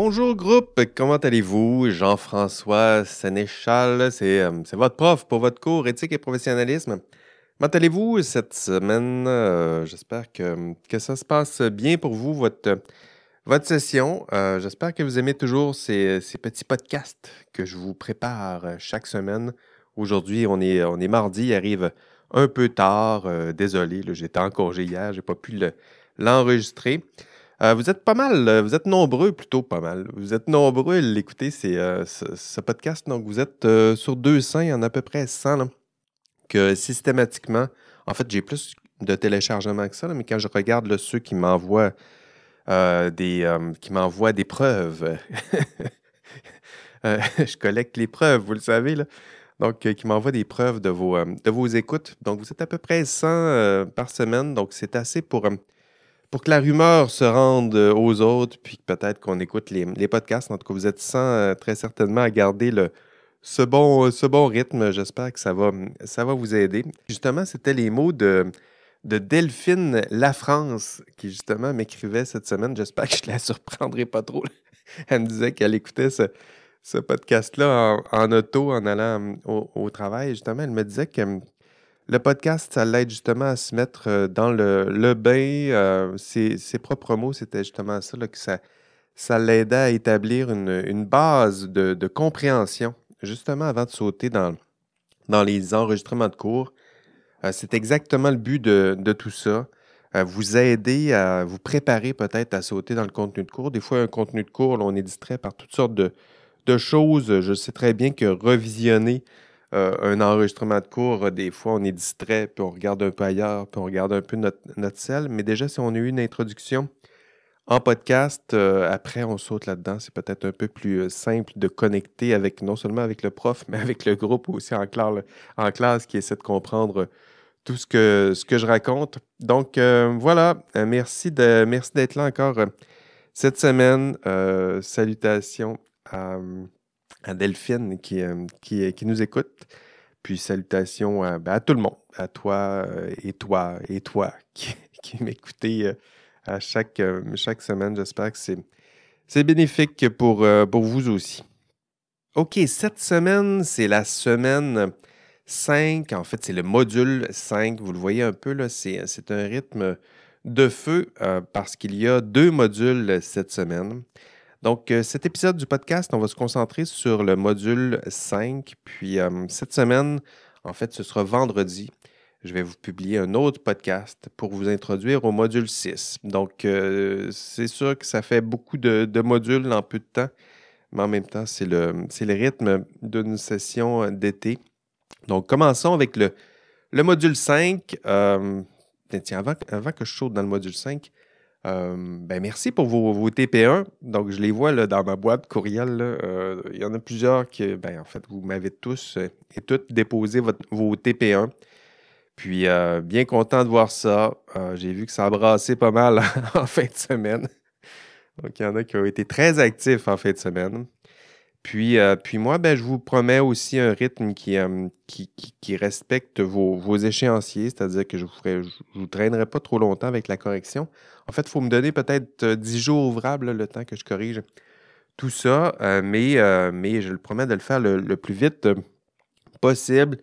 Bonjour groupe, comment allez-vous? Jean-François Sénéchal, c'est euh, c'est votre prof pour votre cours éthique et professionnalisme. Comment allez-vous cette semaine? Euh, J'espère que, ça se passe bien pour vous, votre, session. Euh, J'espère que vous aimez toujours ces, petits podcasts que je vous prépare chaque semaine. Aujourd'hui, on est, mardi, il arrive un peu tard. Désolé, j'étais en congé hier, j'ai pas pu le- l'enregistrer. Euh, vous êtes pas mal, euh, vous êtes nombreux, plutôt pas mal. Vous êtes nombreux à l'écouter, euh, ce, podcast. Donc, vous êtes sur 200, il y en a à peu près 100 là, que systématiquement, en fait, j'ai plus de téléchargements que ça, mais quand je regarde ceux qui m'envoient des, m'envoient des preuves, je collecte les preuves, vous le savez, là. Donc, qui m'envoient des preuves de vos, de vos écoutes. Donc, vous êtes à peu près 100 euh, par semaine. Donc, c'est assez pour, pour que la rumeur se rende euh, aux autres, puis peut-être qu'on écoute les, podcasts. En tout cas, vous êtes 100 euh, très certainement à garder le, ce, bon, rythme. J'espère que ça va, vous aider. Justement, c'était les mots de, de Delphine Lafrance qui, justement, m'écrivait cette semaine. J'espère que je ne la surprendrai pas trop. Elle me disait qu'elle écoutait ce, ce podcast-là en, en auto, en allant hum, au, au travail. Justement, elle me disait que le podcast, ça l'aide justement à se mettre euh, dans le, le bain. euh, ses, propres mots, c'était justement ça, que ça, l'aidait à établir une, base de, compréhension, justement avant de sauter dans, les enregistrements de cours. Euh, c'est exactement le but de, tout ça. Vous aider à vous préparer peut-être à sauter dans le contenu de cours. Des fois, un contenu de cours, on est distrait par toutes sortes de choses. Je sais très bien que revisionner euh, un enregistrement de cours, euh, des fois, on est distrait, puis on regarde un peu ailleurs, puis on regarde un peu notre, notre selle. Mais déjà, si on a eu une introduction en podcast, euh, après, on saute là-dedans. C'est peut-être un peu plus simple de connecter avec, non seulement avec le prof, mais avec le groupe aussi en, clair- en classe qui essaie de comprendre tout ce que, je raconte. Donc, voilà. Merci merci d'être là encore cette semaine. Salutations à, à Delphine qui, euh, qui, nous écoute. Puis salutations à, ben, tout le monde, à toi euh, et toi et toi qui, qui m'écoutez euh, à chaque, euh, semaine. J'espère que c'est, bénéfique pour, euh, vous aussi. OK, cette semaine, c'est la semaine 5. En fait, c'est le module 5. Vous le voyez un peu, là, c'est, un rythme de feu euh, parce qu'il y a deux modules cette semaine. Donc, euh, cet épisode du podcast, on va se concentrer sur le module 5. Puis, euh, cette semaine, en fait, ce sera vendredi. Je vais vous publier un autre podcast pour vous introduire au module 6. Donc, euh, c'est sûr que ça fait beaucoup de, modules en peu de temps, mais en même temps, c'est le, le rythme d'une session d'été. Donc, commençons avec le, le module 5. Euh, tiens, tiens, avant, avant que je saute dans le module 5, euh, ben merci pour vos, vos TP1. Donc, je les vois là, dans ma boîte courriel. Euh, Il y en a plusieurs qui, ben, en fait, vous m'avez tous euh, et toutes déposé vos TP1. Puis, bien content de voir ça. J'ai vu que ça a brassé pas mal en fin de semaine. Donc, il y en a qui ont été très actifs en fin de semaine. Puis, euh, puis moi, ben, je vous promets aussi un rythme qui, euh, respecte vos, échéanciers, c'est-à-dire que je ne vous, vous traînerai pas trop longtemps avec la correction. En fait, il faut me donner peut-être euh, 10 jours ouvrables, le temps que je corrige tout ça, euh, mais, euh, je le promets de le faire le, plus vite euh, possible.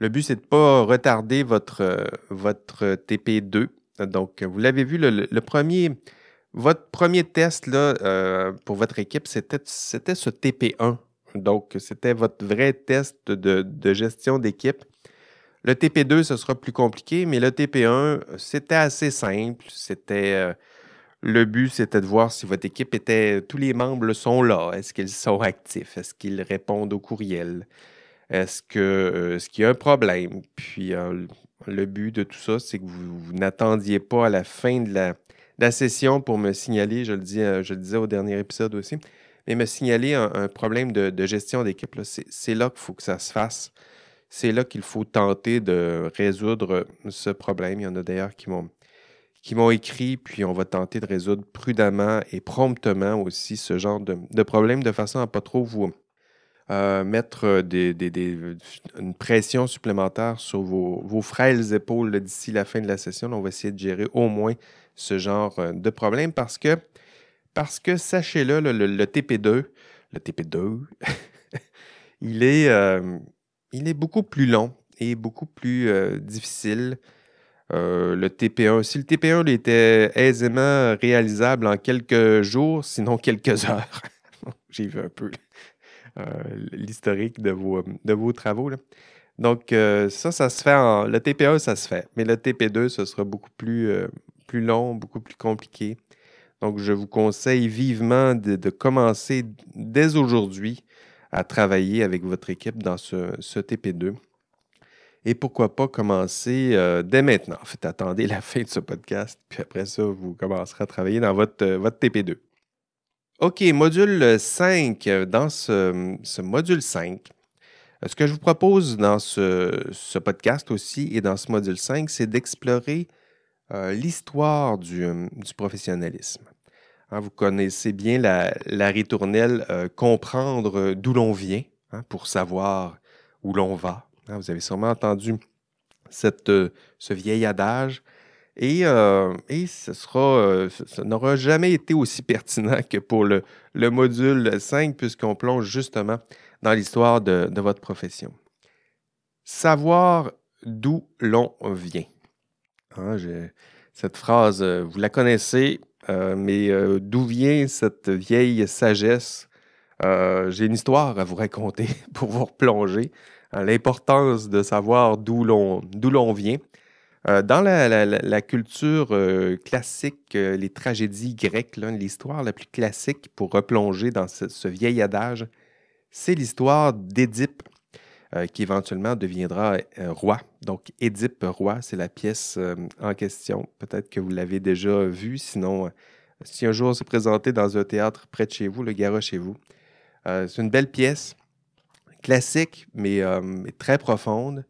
Le but, c'est de ne pas retarder votre, euh, votre TP2. Donc, vous l'avez vu, le premier, votre premier test euh, pour votre équipe, c'était ce TP1. Donc, c'était votre vrai test de, gestion d'équipe. Le TP2, ce sera plus compliqué, mais le TP1, c'était assez simple. C'était euh, le but, c'était de voir si votre équipe était, tous les membres sont là. Est-ce qu'ils sont actifs? Est-ce qu'ils répondent aux courriels? Est-ce euh, qu'il y a un problème? Puis le but de tout ça, c'est que vous, vous n'attendiez pas à la fin de la, la session pour me signaler, je le, dis, euh, je le disais au dernier épisode aussi, mais me signaler un, problème de, gestion d'équipe. C'est là qu'il faut que ça se fasse. C'est là qu'il faut tenter de résoudre ce problème. Il y en a d'ailleurs qui m'ont qui m'ont écrit, puis on va tenter de résoudre prudemment et promptement aussi ce genre de, de problème de façon à pas trop vous euh, mettre des, des- des- une pression supplémentaire sur vos, vos frêles épaules d'ici la fin de la session. On va essayer de gérer au moins ce genre euh, de problème parce que Parce que sachez-le, le, TP2, le TP2, il, est, euh, il est beaucoup plus long et beaucoup plus euh, difficile. Le TP1, si le TP1 était aisément réalisable en quelques jours, sinon quelques heures, j'ai vu un peu l'historique de vos, de vos travaux. Donc, ça, ça se fait en. Le TP1, ça se fait. Mais le TP2, ce sera beaucoup plus, plus long, beaucoup plus compliqué. Donc, je vous conseille vivement de, commencer dès aujourd'hui à travailler avec votre équipe dans ce, TP2. Et pourquoi pas commencer euh, dès maintenant. En fait, attendez la fin de ce podcast, puis après ça, vous commencerez à travailler dans votre, euh, votre TP2. OK, module 5. Dans ce, module 5, ce que je vous propose dans ce, podcast aussi et dans ce module 5, c'est d'explorer euh, l'histoire du, professionnalisme. Hein, vous connaissez bien la, ritournelle euh, comprendre d'où l'on vient hein, pour savoir où l'on va. Hein, vous avez sûrement entendu euh, ce vieil adage. Et, euh, ce sera, n'aura jamais été aussi pertinent que pour le, module 5, puisqu'on plonge justement dans l'histoire de, votre profession. Savoir d'où l'on vient. Cette phrase, vous la connaissez, euh, mais euh, d'où vient cette vieille sagesse? Euh, j'ai une histoire à vous raconter pour vous replonger. L'importance de savoir d'où l'on vient. dans la, culture classique, les tragédies grecques, l'histoire la plus classique pour replonger dans ce, vieil adage, c'est l'histoire d'Édipe, qui éventuellement deviendra roi. Donc, Édipe roi, c'est la pièce en question. Peut-être que vous l'avez déjà vue, sinon si un jour se présenter dans un théâtre près de chez vous, le Gara chez vous. Euh, c'est une belle pièce, classique, mais, euh, très profonde.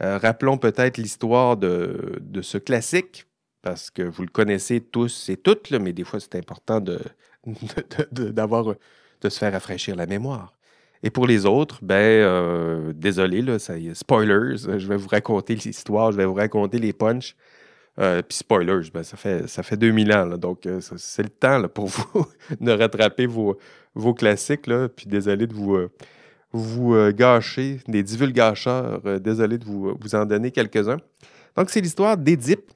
Euh, rappelons peut-être l'histoire de, ce classique, parce que vous le connaissez tous et toutes, mais des fois c'est important de, de, se faire rafraîchir la mémoire. Et pour les autres, ben, désolé, là, spoilers, je vais vous raconter l'histoire, je vais vous raconter les punchs. Euh, puis spoilers, ben, ça, fait, ça fait 2000 ans, donc euh, c'est le temps pour vous de rattraper vos, classiques. Puis désolé de vous, euh, vous gâcher, des divulgateurs, désolé de vous, vous en donner quelques-uns. Donc c'est l'histoire d'Édipe.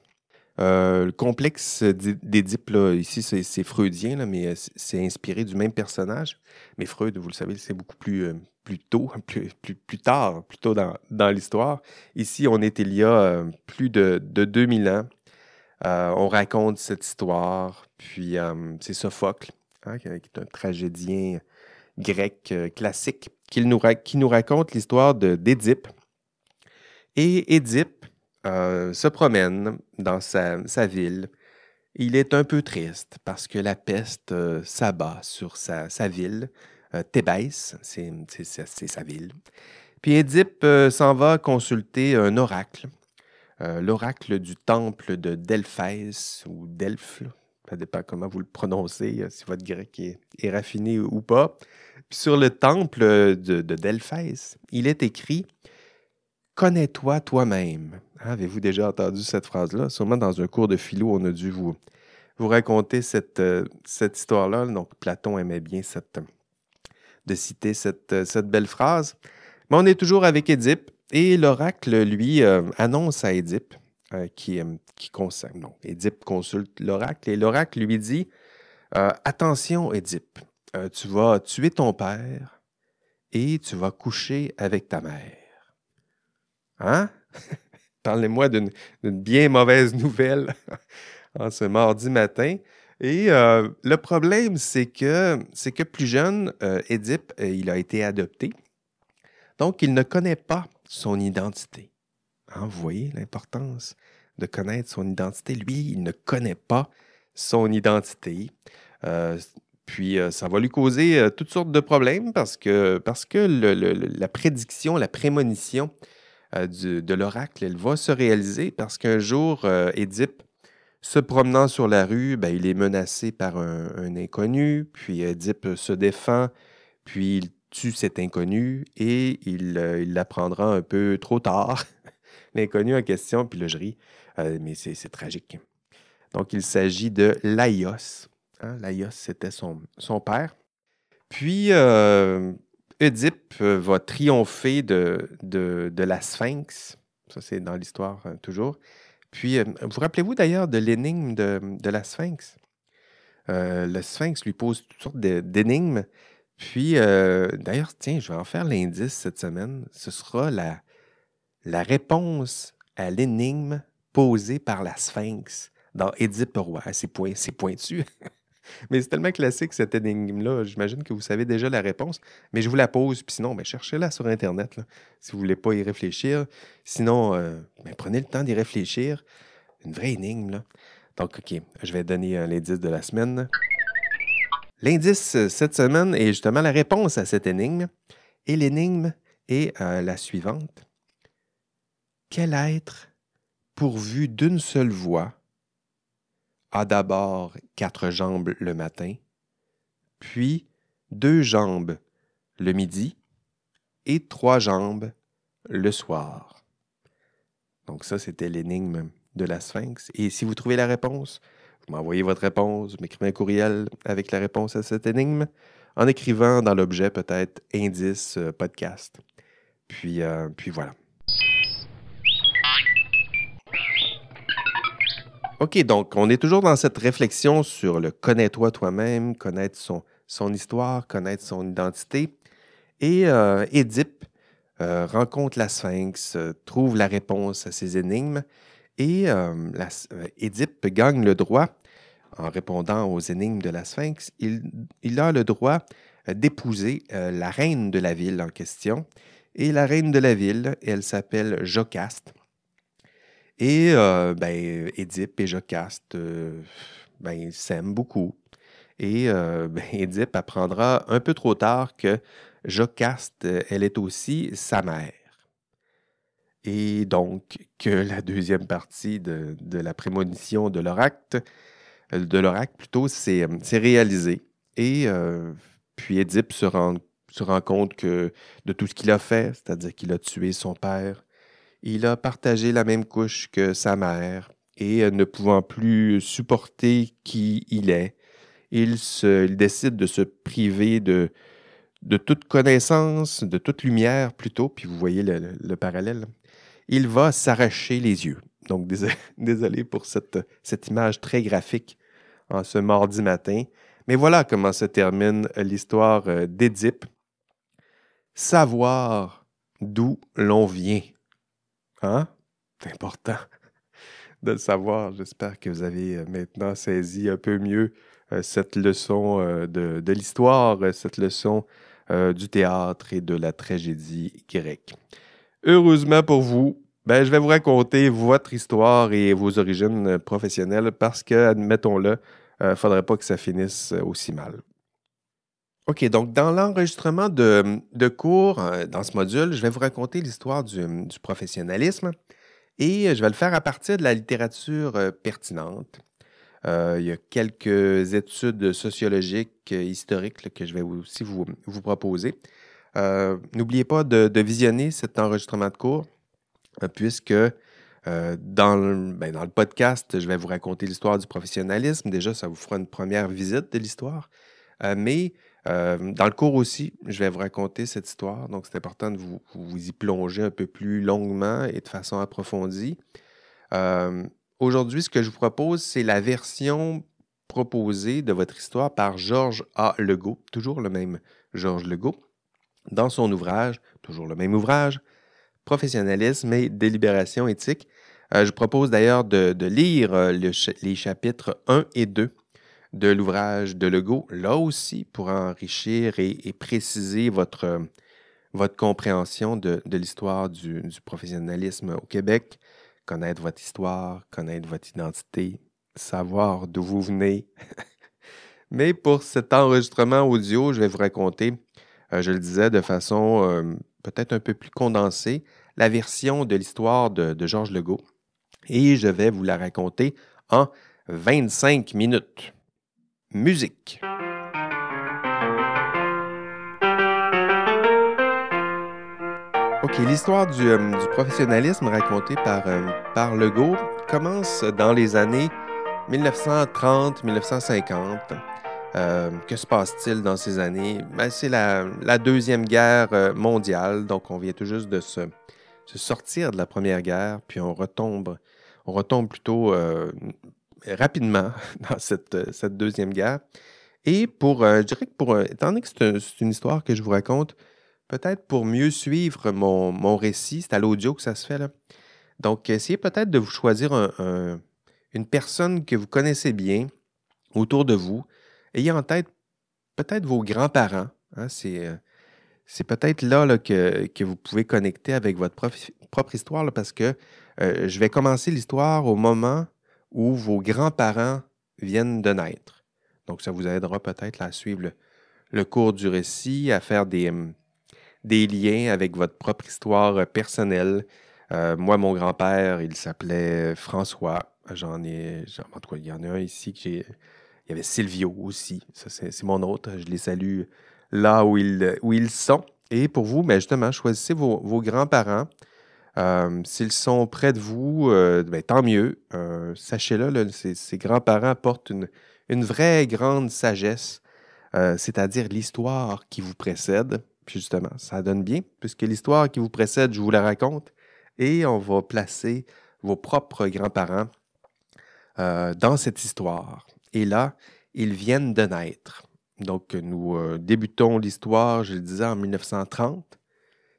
Le complexe d'Édipe, ici, c'est freudien, mais c'est inspiré du même personnage. Mais Freud, vous le savez, c'est beaucoup plus, plus tôt, plus, plus, plus tard, plutôt dans, dans l'histoire. Ici, on est il y a euh, plus de, de 2000 ans. Euh, on raconte cette histoire, puis euh, c'est Sophocle, hein, qui est un tragédien grec classique, qui nous, qui nous raconte l'histoire d'Édipe. Et Édipe se promène dans sa, ville. Il est un peu triste parce que la peste s'abat sur sa, ville. Euh, Thébès, c'est sa ville. Puis Édipe euh, s'en va consulter un oracle, euh, l'oracle du temple de Delphès ou Delphes. Ça dépend comment vous le prononcez, si votre grec est, raffiné ou pas. Puis sur le temple de, de Delphès, il est écrit Connais-toi toi-même. Avez-vous déjà entendu cette phrase-là? Sûrement dans un cours de philo, on a dû vous, vous raconter cette, cette histoire-là. Donc, Platon aimait bien de citer cette, euh, cette belle phrase. Mais on est toujours avec Édipe et l'oracle, lui, euh, annonce à Édipe euh, qui, qui. Non, consulte l'oracle et l'oracle lui dit Attention, Édipe, tu vas tuer ton père et tu vas coucher avec ta mère. Hein? Parlez-moi d'une bien mauvaise nouvelle ce mardi matin. Et euh, le problème, c'est que, que plus jeune, euh, Édipe, euh, il a été adopté. Donc, il ne connaît pas son identité. Hein, vous voyez l'importance de connaître son identité. Lui, il ne connaît pas son identité. puis, ça va lui causer toutes sortes de problèmes parce que la prédiction, la prémonition de l'oracle, elle va se réaliser parce qu'un jour, Édipe se promenant sur la rue, ben, il est menacé par un, inconnu, puis Édipe se défend, puis il tue cet inconnu et il euh, l'apprendra un peu trop tard. L'inconnu en question, puis là je ris, euh, mais c'est tragique. Donc il s'agit de Laios. Hein, Laios, c'était son, son père. Puis, euh, Oedipe euh, va triompher de, la Sphinx. Ça, c'est dans l'histoire euh, toujours. Puis, euh, vous rappelez-vous d'ailleurs de l'énigme de, la Sphinx? Euh, le Sphinx lui pose toutes sortes d'énigmes. Puis, d'ailleurs, tiens, je vais en faire l'indice cette semaine. Ce sera la, réponse à l'énigme posée par la Sphinx dans Édipe roi. Ah, C'est point, pointu. Mais c'est tellement classique cette énigme-là. J'imagine que vous savez déjà la réponse. Mais je vous la pose. Puis sinon, ben, cherchez-la sur Internet si vous ne voulez pas y réfléchir. Sinon, euh, ben, prenez le temps d'y réfléchir. Une vraie énigme. Là. Donc, OK, je vais donner euh, l'indice de la semaine. L'indice euh, cette semaine est justement la réponse à cette énigme. Et l'énigme est la suivante. Quel être, pourvu d'une seule voix, a d'abord quatre jambes le matin, puis deux jambes le midi et trois jambes le soir? Donc ça, c'était l'énigme de la Sphinx. Et si vous trouvez la réponse, vous m'envoyez votre réponse, vous m'écrivez un courriel avec la réponse à cette énigme en écrivant dans l'objet peut-être indice euh, podcast. Puis, euh, puis voilà. OK, donc on est toujours dans cette réflexion sur le connais-toi toi-même, connaître son, son histoire, connaître son identité. Et euh, Édipe euh, rencontre la Sphinx, euh, trouve la réponse à ses énigmes. Et euh, la, Édipe gagne le droit, en répondant aux énigmes de la Sphinx, il, a le droit d'épouser la reine de la ville en question. Et la reine de la ville, elle s'appelle Jocaste. Et euh, ben, Édipe et Jocaste euh, ben, s'aiment beaucoup. Et euh, ben, Édipe apprendra un peu trop tard que Jocaste, euh, elle est aussi sa mère. Et donc que la deuxième partie de, la prémonition de l'oracle, de l'oracle plutôt, c'est c'est réalisé. Et puis Édipe se rend, se rend compte que de tout ce qu'il a fait, c'est-à-dire qu'il a tué son père, il a partagé la même couche que sa mère et euh, ne pouvant plus supporter qui il est, il, se, décide de se priver de, toute connaissance, de toute lumière plutôt, puis vous voyez le, le- le parallèle. Il va s'arracher les yeux. Donc, désolé, désolé pour cette, cette image très graphique en ce mardi matin. Mais voilà comment se termine l'histoire euh, d'Édipe. Savoir d'où l'on vient. Hein? C'est important de le savoir. J'espère que vous avez euh, maintenant saisi un peu mieux euh, cette leçon euh, de, l'histoire, cette leçon du théâtre et de la tragédie grecque. Heureusement pour vous, ben, je vais vous raconter votre histoire et vos origines professionnelles parce que, admettons-le, il ne faudrait pas que ça finisse aussi mal. OK, donc dans l'enregistrement de, de cours, euh, dans ce module, je vais vous raconter l'histoire du, du professionnalisme et je vais le faire à partir de la littérature euh, pertinente. Euh, il y a quelques études sociologiques, historiques que je vais aussi vous, vous proposer. N'oubliez pas de, de visionner cet enregistrement de cours, puisque dans, le, ben, dans le podcast, je vais vous raconter l'histoire du professionnalisme. Déjà, ça vous fera une première visite de l'histoire. Mais euh, dans le cours aussi, je vais vous raconter cette histoire. Donc, c'est important de vous, y plonger un peu plus longuement et de façon approfondie. Euh, Aujourd'hui, ce que je vous propose, c'est la version proposée de votre histoire par Georges A. Legault, toujours le même Georges Legault, dans son ouvrage, toujours le même ouvrage, Professionnalisme et délibération éthique. Euh, je propose d'ailleurs de, lire les chapitres 1 et 2 de l'ouvrage de Legault, là aussi pour enrichir et, préciser votre, compréhension de, l'histoire du, du professionnalisme au Québec, connaître votre histoire, connaître votre identité, savoir d'où vous venez. Mais pour cet enregistrement audio, je vais vous raconter, euh, je le disais de façon euh, peut-être un peu plus condensée, la version de l'histoire de, de Georges Legault. Et je vais vous la raconter en 25 minutes. Musique. OK, l'histoire du, euh, du professionnalisme racontée par, euh, par Legault commence dans les années 1930-1950 Euh, que se passe-t-il dans ces années? Ben, c'est la, Deuxième Guerre euh, mondiale, donc on vient tout juste de se, sortir de la Première Guerre, puis on retombe, on retombe plutôt rapidement dans cette, Deuxième Guerre. Et pour, je dirais que pour, étant donné que c'est une histoire que je vous raconte, peut-être pour mieux suivre mon, récit, c'est à l'audio que ça se fait là. Donc, essayez peut-être de vous choisir une personne que vous connaissez bien autour de vous, ayez en tête peut-être vos grands-parents. Hein, euh, c'est, peut-être là, que, vous pouvez connecter avec votre propre histoire parce que euh, je vais commencer l'histoire au moment où vos grands-parents viennent de naître. Donc, ça vous aidera peut-être à suivre le, cours du récit, à faire des, hum, liens avec votre propre histoire personnelle. Euh, moi, mon grand-père, il s'appelait François. J'en ai, en tout cas, il y en a un ici il y avait Silvio aussi. C'est mon autre. Je les salue là où ils, où ils sont. Et pour vous, mais ben, justement, choisissez vos, grands-parents. Euh, s'ils sont près de vous, euh, ben, tant mieux. Euh, sachez-le, ces, grands-parents portent une, une, vraie grande sagesse, c'est-à-dire l'histoire qui vous précède. Puis justement, ça donne bien, puisque l'histoire qui vous précède, je vous la raconte, et on va placer vos propres grands-parents dans cette histoire. Et là, ils viennent de naître. Donc, nous débutons l'histoire, je le disais, en 1930.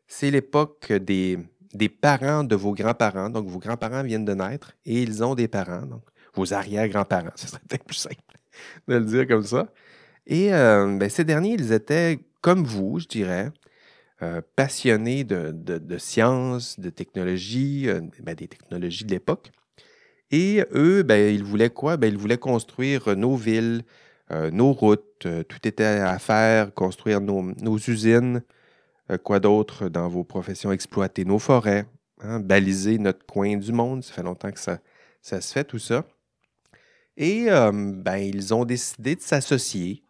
C'est l'époque des, des parents de vos grands-parents. Donc, vos grands-parents viennent de naître et ils ont des parents, donc vos arrière-grands-parents. Ce serait peut-être plus simple de le dire comme ça. Et euh, ben, ces derniers, ils étaient comme vous, je dirais, euh, passionnés de, sciences, de technologie, ben, des technologies de l'époque. Et eux, ben, ils voulaient quoi? Ben, ils voulaient construire nos villes, euh, nos routes, euh, tout était à faire, construire nos, usines, euh, quoi d'autre dans vos professions, exploiter nos forêts, hein, baliser notre coin du monde. Ça fait longtemps que ça, ça se fait, tout ça. Et ben, ils ont décidé de s'associer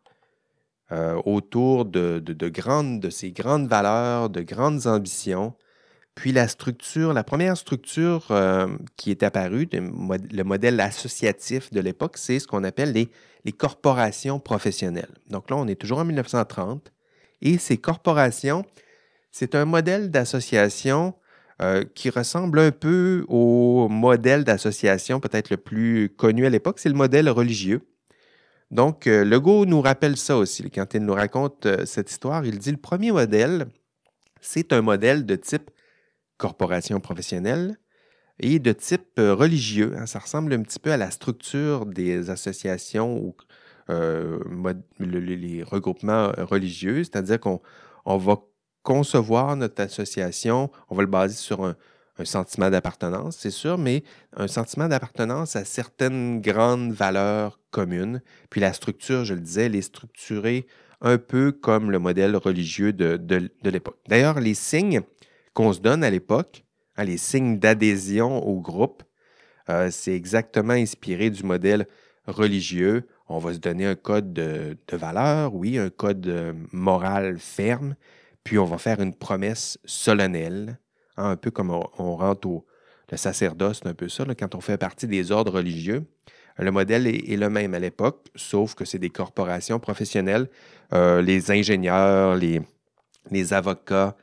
autour de, de, grandes, de ces grandes valeurs, de grandes ambitions, puis la structure, la première structure euh, qui est apparue, le modèle associatif de l'époque, c'est ce qu'on appelle les, corporations professionnelles. Donc là, on est toujours en 1930 et ces corporations, c'est un modèle d'association euh, qui ressemble un peu au modèle d'association peut-être le plus connu à l'époque, c'est le modèle religieux. Donc, euh, Legault nous rappelle ça aussi. Quand il nous raconte cette histoire, il dit le premier modèle, c'est un modèle de type corporation professionnelle et de type euh, religieux. Hein. Ça ressemble un petit peu à la structure des associations ou euh, les regroupements euh, religieux, c'est-à-dire qu'on va concevoir notre association, on va le baser sur un, sentiment d'appartenance, c'est sûr, mais un sentiment d'appartenance à certaines grandes valeurs communes. Puis la structure, je le disais, elle est un peu comme le modèle religieux de, de l'époque. D'ailleurs, les signes qu'on se donne à l'époque, hein, les signes d'adhésion au groupe, euh, c'est exactement inspiré du modèle religieux. On va se donner un code de, valeur, oui, un code euh, moral ferme, puis on va faire une promesse solennelle, hein, un peu comme on, rentre au le sacerdoce, c'est un peu ça, quand on fait partie des ordres religieux. Le modèle est, le même à l'époque, sauf que c'est des corporations professionnelles. Euh, les ingénieurs, les, avocats,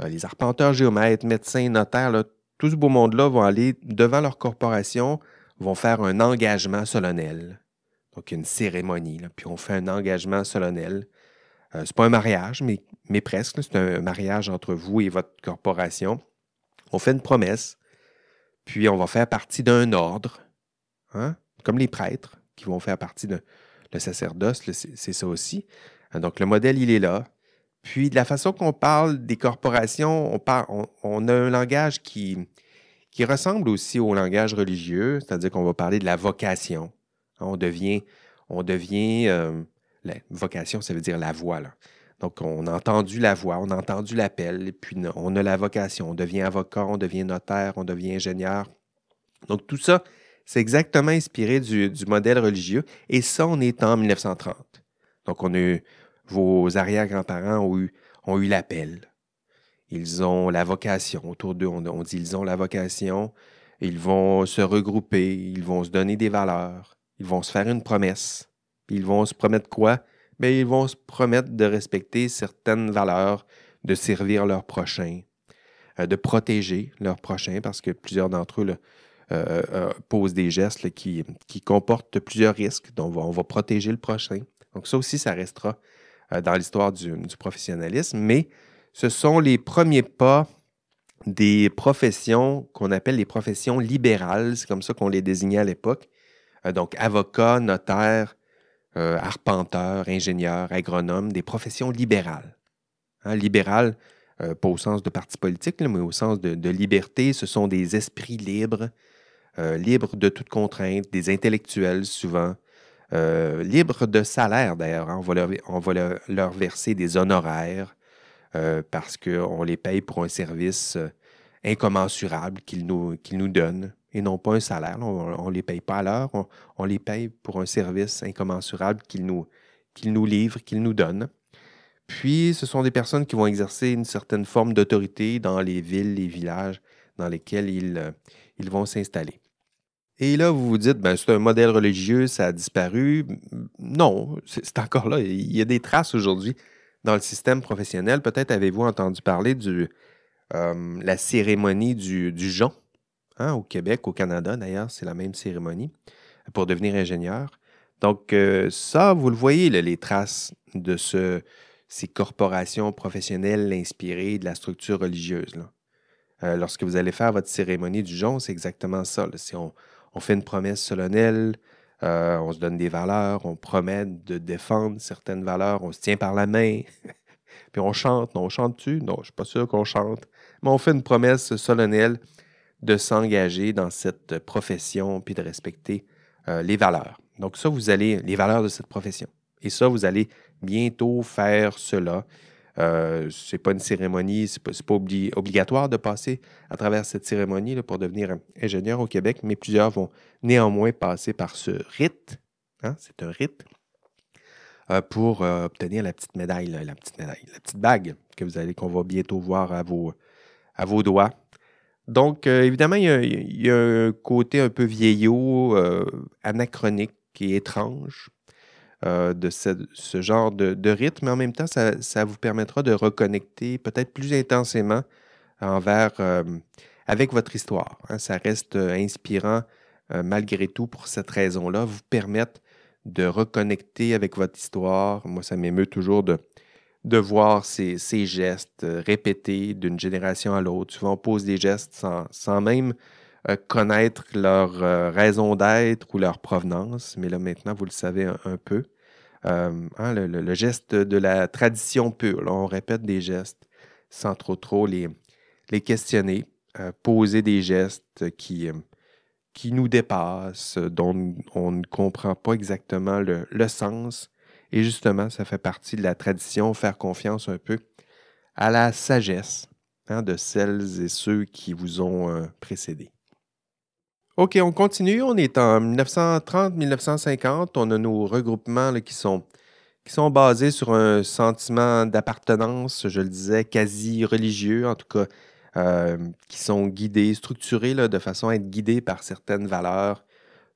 euh, les arpenteurs, géomètres, médecins, notaires, tout ce beau monde-là vont aller devant leur corporation, vont faire un engagement solennel. Donc, une cérémonie, puis on fait un engagement solennel. Euh, c'est pas un mariage, mais, mais presque. C'est un mariage entre vous et votre corporation. On fait une promesse, puis on va faire partie d'un ordre, hein, comme les prêtres qui vont faire partie de le sacerdoce, c'est ça aussi. Donc, le modèle, il est là. Puis, de la façon qu'on parle des corporations, on, on, a un langage qui, qui ressemble aussi au langage religieux, c'est-à-dire qu'on va parler de la vocation. On devient, on devient euh, vocation, ça veut dire la voix. Donc, on a entendu la voix, on a entendu l'appel, puis on a la vocation. On devient avocat, on devient notaire, on devient ingénieur. Donc, tout ça, c'est exactement inspiré du, modèle religieux. Et ça, on est en 1930. Donc, vos arrière-grands-parents ont eu, ont eu l'appel. Ils ont la vocation. Autour d'eux, on, dit ils ont la vocation. Ils vont se regrouper, ils vont se donner des valeurs, ils vont se faire une promesse. Puis ils vont se promettre quoi? Bien, ils vont se promettre de respecter certaines valeurs, de servir leurs prochains, euh, de protéger leurs prochains, parce que plusieurs d'entre eux euh, euh, posent des gestes qui, qui, comportent plusieurs risques. Donc, on va, protéger le prochain. Donc, ça aussi, ça restera dans l'histoire du, professionnalisme, mais ce sont les premiers pas des professions qu'on appelle les professions libérales, c'est comme ça qu'on les désignait à l'époque. donc, avocat, notaire, arpenteur, ingénieur, agronome, des professions libérales. Hein, libéral, euh, pas au sens de parti politique, mais au sens de, liberté. Ce sont des esprits libres, euh, libres de toute contrainte, des intellectuels souvent, euh, libres de salaire d'ailleurs. On va, leur, verser des honoraires parce qu'on les paye pour un service incommensurable qu'ils nous donnent et non pas un salaire. On ne les paye pas à l'heure, on, les paye pour un service incommensurable qu'ils nous, qu'ils nous livrent, qu'ils nous donnent. Puis, ce sont des personnes qui vont exercer une certaine forme d'autorité dans les villes, les villages dans lesquels ils, euh, ils vont s'installer. Et là, vous vous dites, ben, c'est un modèle religieux, ça a disparu. Non, c'est encore là. Il y a des traces aujourd'hui dans le système professionnel. Peut-être avez-vous entendu parler de euh, la cérémonie du, du hein, au Québec, au Canada d'ailleurs, c'est la même cérémonie pour devenir ingénieur. Donc, euh, ça, vous le voyez, les traces de ce, ces corporations professionnelles inspirées de la structure religieuse. Euh, lorsque vous allez faire votre cérémonie du jonc, c'est exactement ça. Si on, fait une promesse solennelle, euh, on se donne des valeurs, on promet de défendre certaines valeurs, on se tient par la main, puis on chante. Non, on chante-tu? Non, je ne suis pas sûr qu'on chante. Mais on fait une promesse solennelle de s'engager dans cette profession, puis de respecter euh, les valeurs. Donc ça, vous allez, les valeurs de cette profession. Et ça, vous allez bientôt faire cela. Euh, ce n'est pas une cérémonie, ce n'est pas, obligatoire de passer à travers cette cérémonie pour devenir ingénieur au Québec, mais plusieurs vont néanmoins passer par ce rite. Hein, c'est un rite euh, pour obtenir la petite médaille, la petite médaille, la petite bague que vous allez, qu'on va bientôt voir à vos doigts. Donc, évidemment, il y, a, un côté un peu vieillot, anachronique et étrange euh, de ce, genre de, rythme, mais en même temps, ça, vous permettra de reconnecter peut-être plus intensément envers, euh, avec votre histoire. Hein. Ça reste euh, inspirant malgré tout pour cette raison-là, vous permettre de reconnecter avec votre histoire. Moi, ça m'émeut toujours de, de voir ces, gestes répétés d'une génération à l'autre. Souvent, on pose des gestes sans, même connaître leur raison d'être ou leur provenance, mais là maintenant, vous le savez un, peu. Euh, hein, le, geste de la tradition pure. on répète des gestes sans trop trop les, questionner, euh, poser des gestes qui nous dépassent, dont on ne comprend pas exactement le, sens. Et justement, ça fait partie de la tradition, faire confiance un peu à la sagesse hein, de celles et ceux qui vous ont euh, précédé. OK, on continue. On est en 1930-1950. On a nos regroupements qui, sont, qui sont basés sur un sentiment d'appartenance, je le disais, quasi religieux, en tout cas, euh, qui sont guidés, structurés de façon à être guidés par certaines valeurs.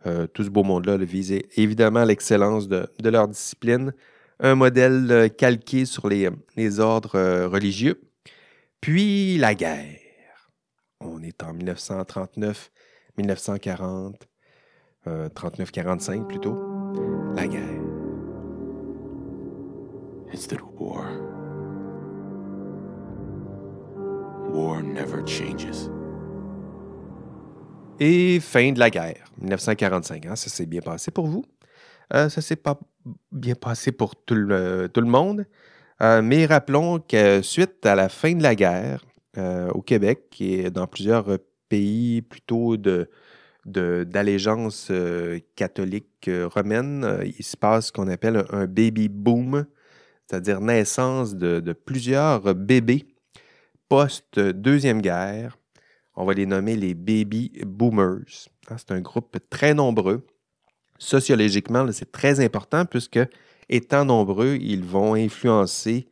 Euh, tout ce beau monde-là le vise évidemment l'excellence de, leur discipline. Un modèle euh, calqué sur les, les ordres religieux. Puis la guerre. On est en 1939 1940, 39-45 euh, plutôt, la guerre. It's war. War never changes. Et fin de la guerre, 1945. Hein, ça s'est bien passé pour vous. Euh, ça s'est pas bien passé pour tout le, tout le monde. Euh, mais rappelons que suite à la fin de la guerre au Québec et dans plusieurs pays plutôt de, d'allégeance euh, catholique euh, romaine, euh, il se passe ce qu'on appelle un, baby boom, c'est-à-dire naissance de, plusieurs bébés post-deuxième guerre. On va les nommer les baby boomers. Hein, c'est un groupe très nombreux. Sociologiquement, c'est très important puisque, étant nombreux, ils vont influencer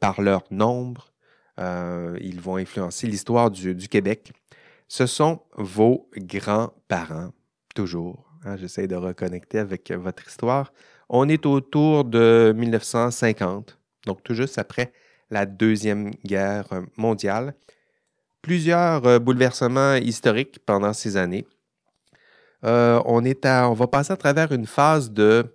par leur nombre, ils vont influencer l'histoire du Québec ce sont vos grands-parents, toujours. Hein, j'essaie de reconnecter avec votre histoire. On est autour de 1950, donc tout juste après la Deuxième Guerre mondiale. Plusieurs euh, bouleversements historiques pendant ces années. Euh, on, est on va passer à travers une phase de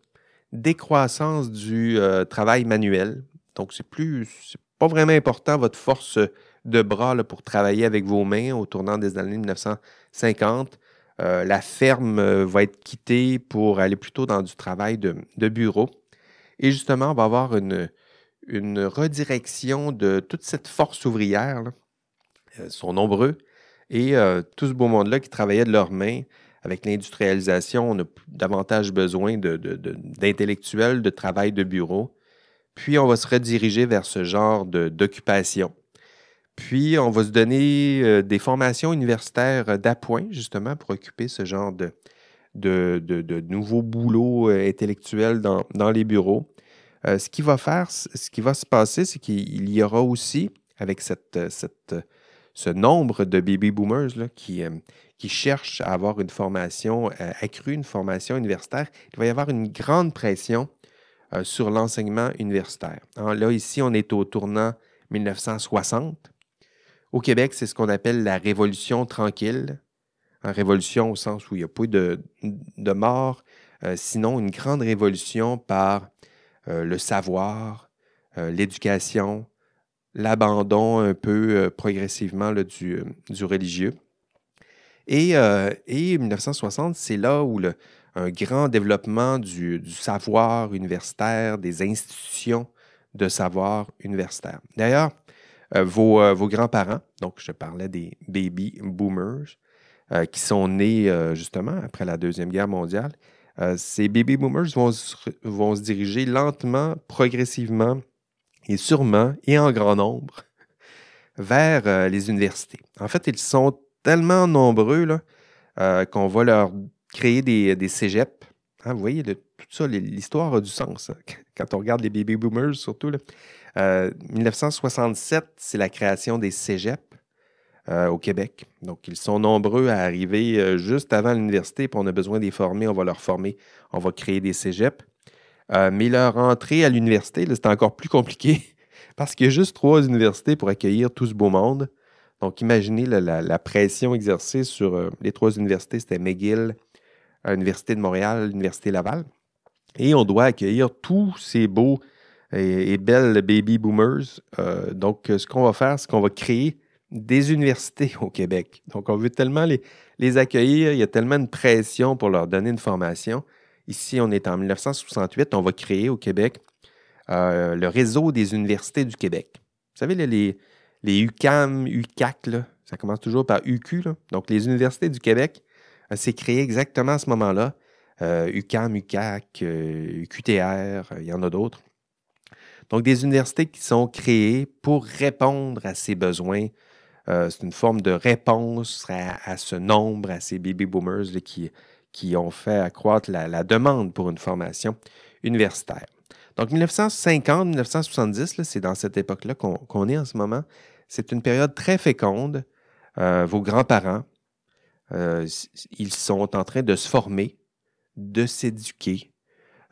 décroissance du euh, travail manuel. Donc, c'est plus, pas vraiment important votre force de bras pour travailler avec vos mains au tournant des années 1950. la ferme va être quittée pour aller plutôt dans du travail de, bureau. Et justement, on va avoir une, une redirection de toute cette force ouvrière. Sont nombreux. Et tout ce beau monde-là qui travaillait de leurs mains avec l'industrialisation, on a davantage besoin d'intellectuels, de, travail de bureau. Puis, on va se rediriger vers ce genre d'occupation. Puis, on va se donner euh, des formations universitaires d'appoint, justement, pour occuper ce genre de, de, nouveaux boulots euh, intellectuels dans, les bureaux. Euh, ce qui va faire, ce qui va se passer, c'est qu'il y aura aussi, avec cette, cette, ce nombre de baby boomers qui, qui cherchent à avoir une formation euh, accrue, une formation universitaire, il va y avoir une grande pression euh, sur l'enseignement universitaire. là, ici, on est au tournant 1960. Au Québec, c'est ce qu'on appelle la révolution tranquille. Une révolution au sens où il n'y a pas de, de mort, euh, sinon une grande révolution par le savoir, l'éducation, l'abandon un peu progressivement du, du religieux. Et, 1960, euh, c'est là où un grand développement du, savoir universitaire, des institutions de savoir universitaire. D'ailleurs, euh, euh, vos, grands-parents, donc je parlais des baby boomers, qui sont nés justement après la Deuxième Guerre mondiale, ces baby boomers vont se diriger lentement, progressivement et sûrement et en grand nombre vers les universités. En fait, ils sont tellement nombreux euh, qu'on va leur créer des, des cégeps. Hein, vous voyez, tout ça, l'histoire a du sens. Hein, quand on regarde les baby boomers, surtout. 1967, euh, c'est la création des cégeps euh, au Québec. Donc, ils sont nombreux à arriver juste avant l'université, puis on a besoin de former, on va leur former, on va créer des cégeps. Mais leur entrée à l'université, c'est encore plus compliqué parce qu'il y a juste trois universités pour accueillir tout ce beau monde. Donc, imaginez la, pression exercée sur euh, les trois universités. C'était McGill, l'Université de Montréal, l'Université Laval. Et on doit accueillir tous ces beaux et, belles baby boomers. Euh, donc, ce qu'on va faire, c'est qu'on va créer des universités au Québec. Donc, on veut tellement les, accueillir, il y a tellement de pression pour leur donner une formation. Ici, on est en 1968, on va créer au Québec euh, le réseau des universités du Québec. Vous savez, les, les UCAM, UCAC, ça commence toujours par UQ. Donc, les universités du Québec, euh, c'est créé exactement à ce moment-là. UCAM, UCAC, UQTR, il y en a d'autres. Donc, des universités qui sont créées pour répondre à ces besoins. Euh, c'est une forme de réponse à, ce nombre, à ces baby boomers qui, qui ont fait accroître la, demande pour une formation universitaire. Donc, 1950-1970, c'est dans cette époque-là qu'on est en ce moment. C'est une période très féconde. Euh, vos grands-parents, euh, ils sont en train de se former, de s'éduquer.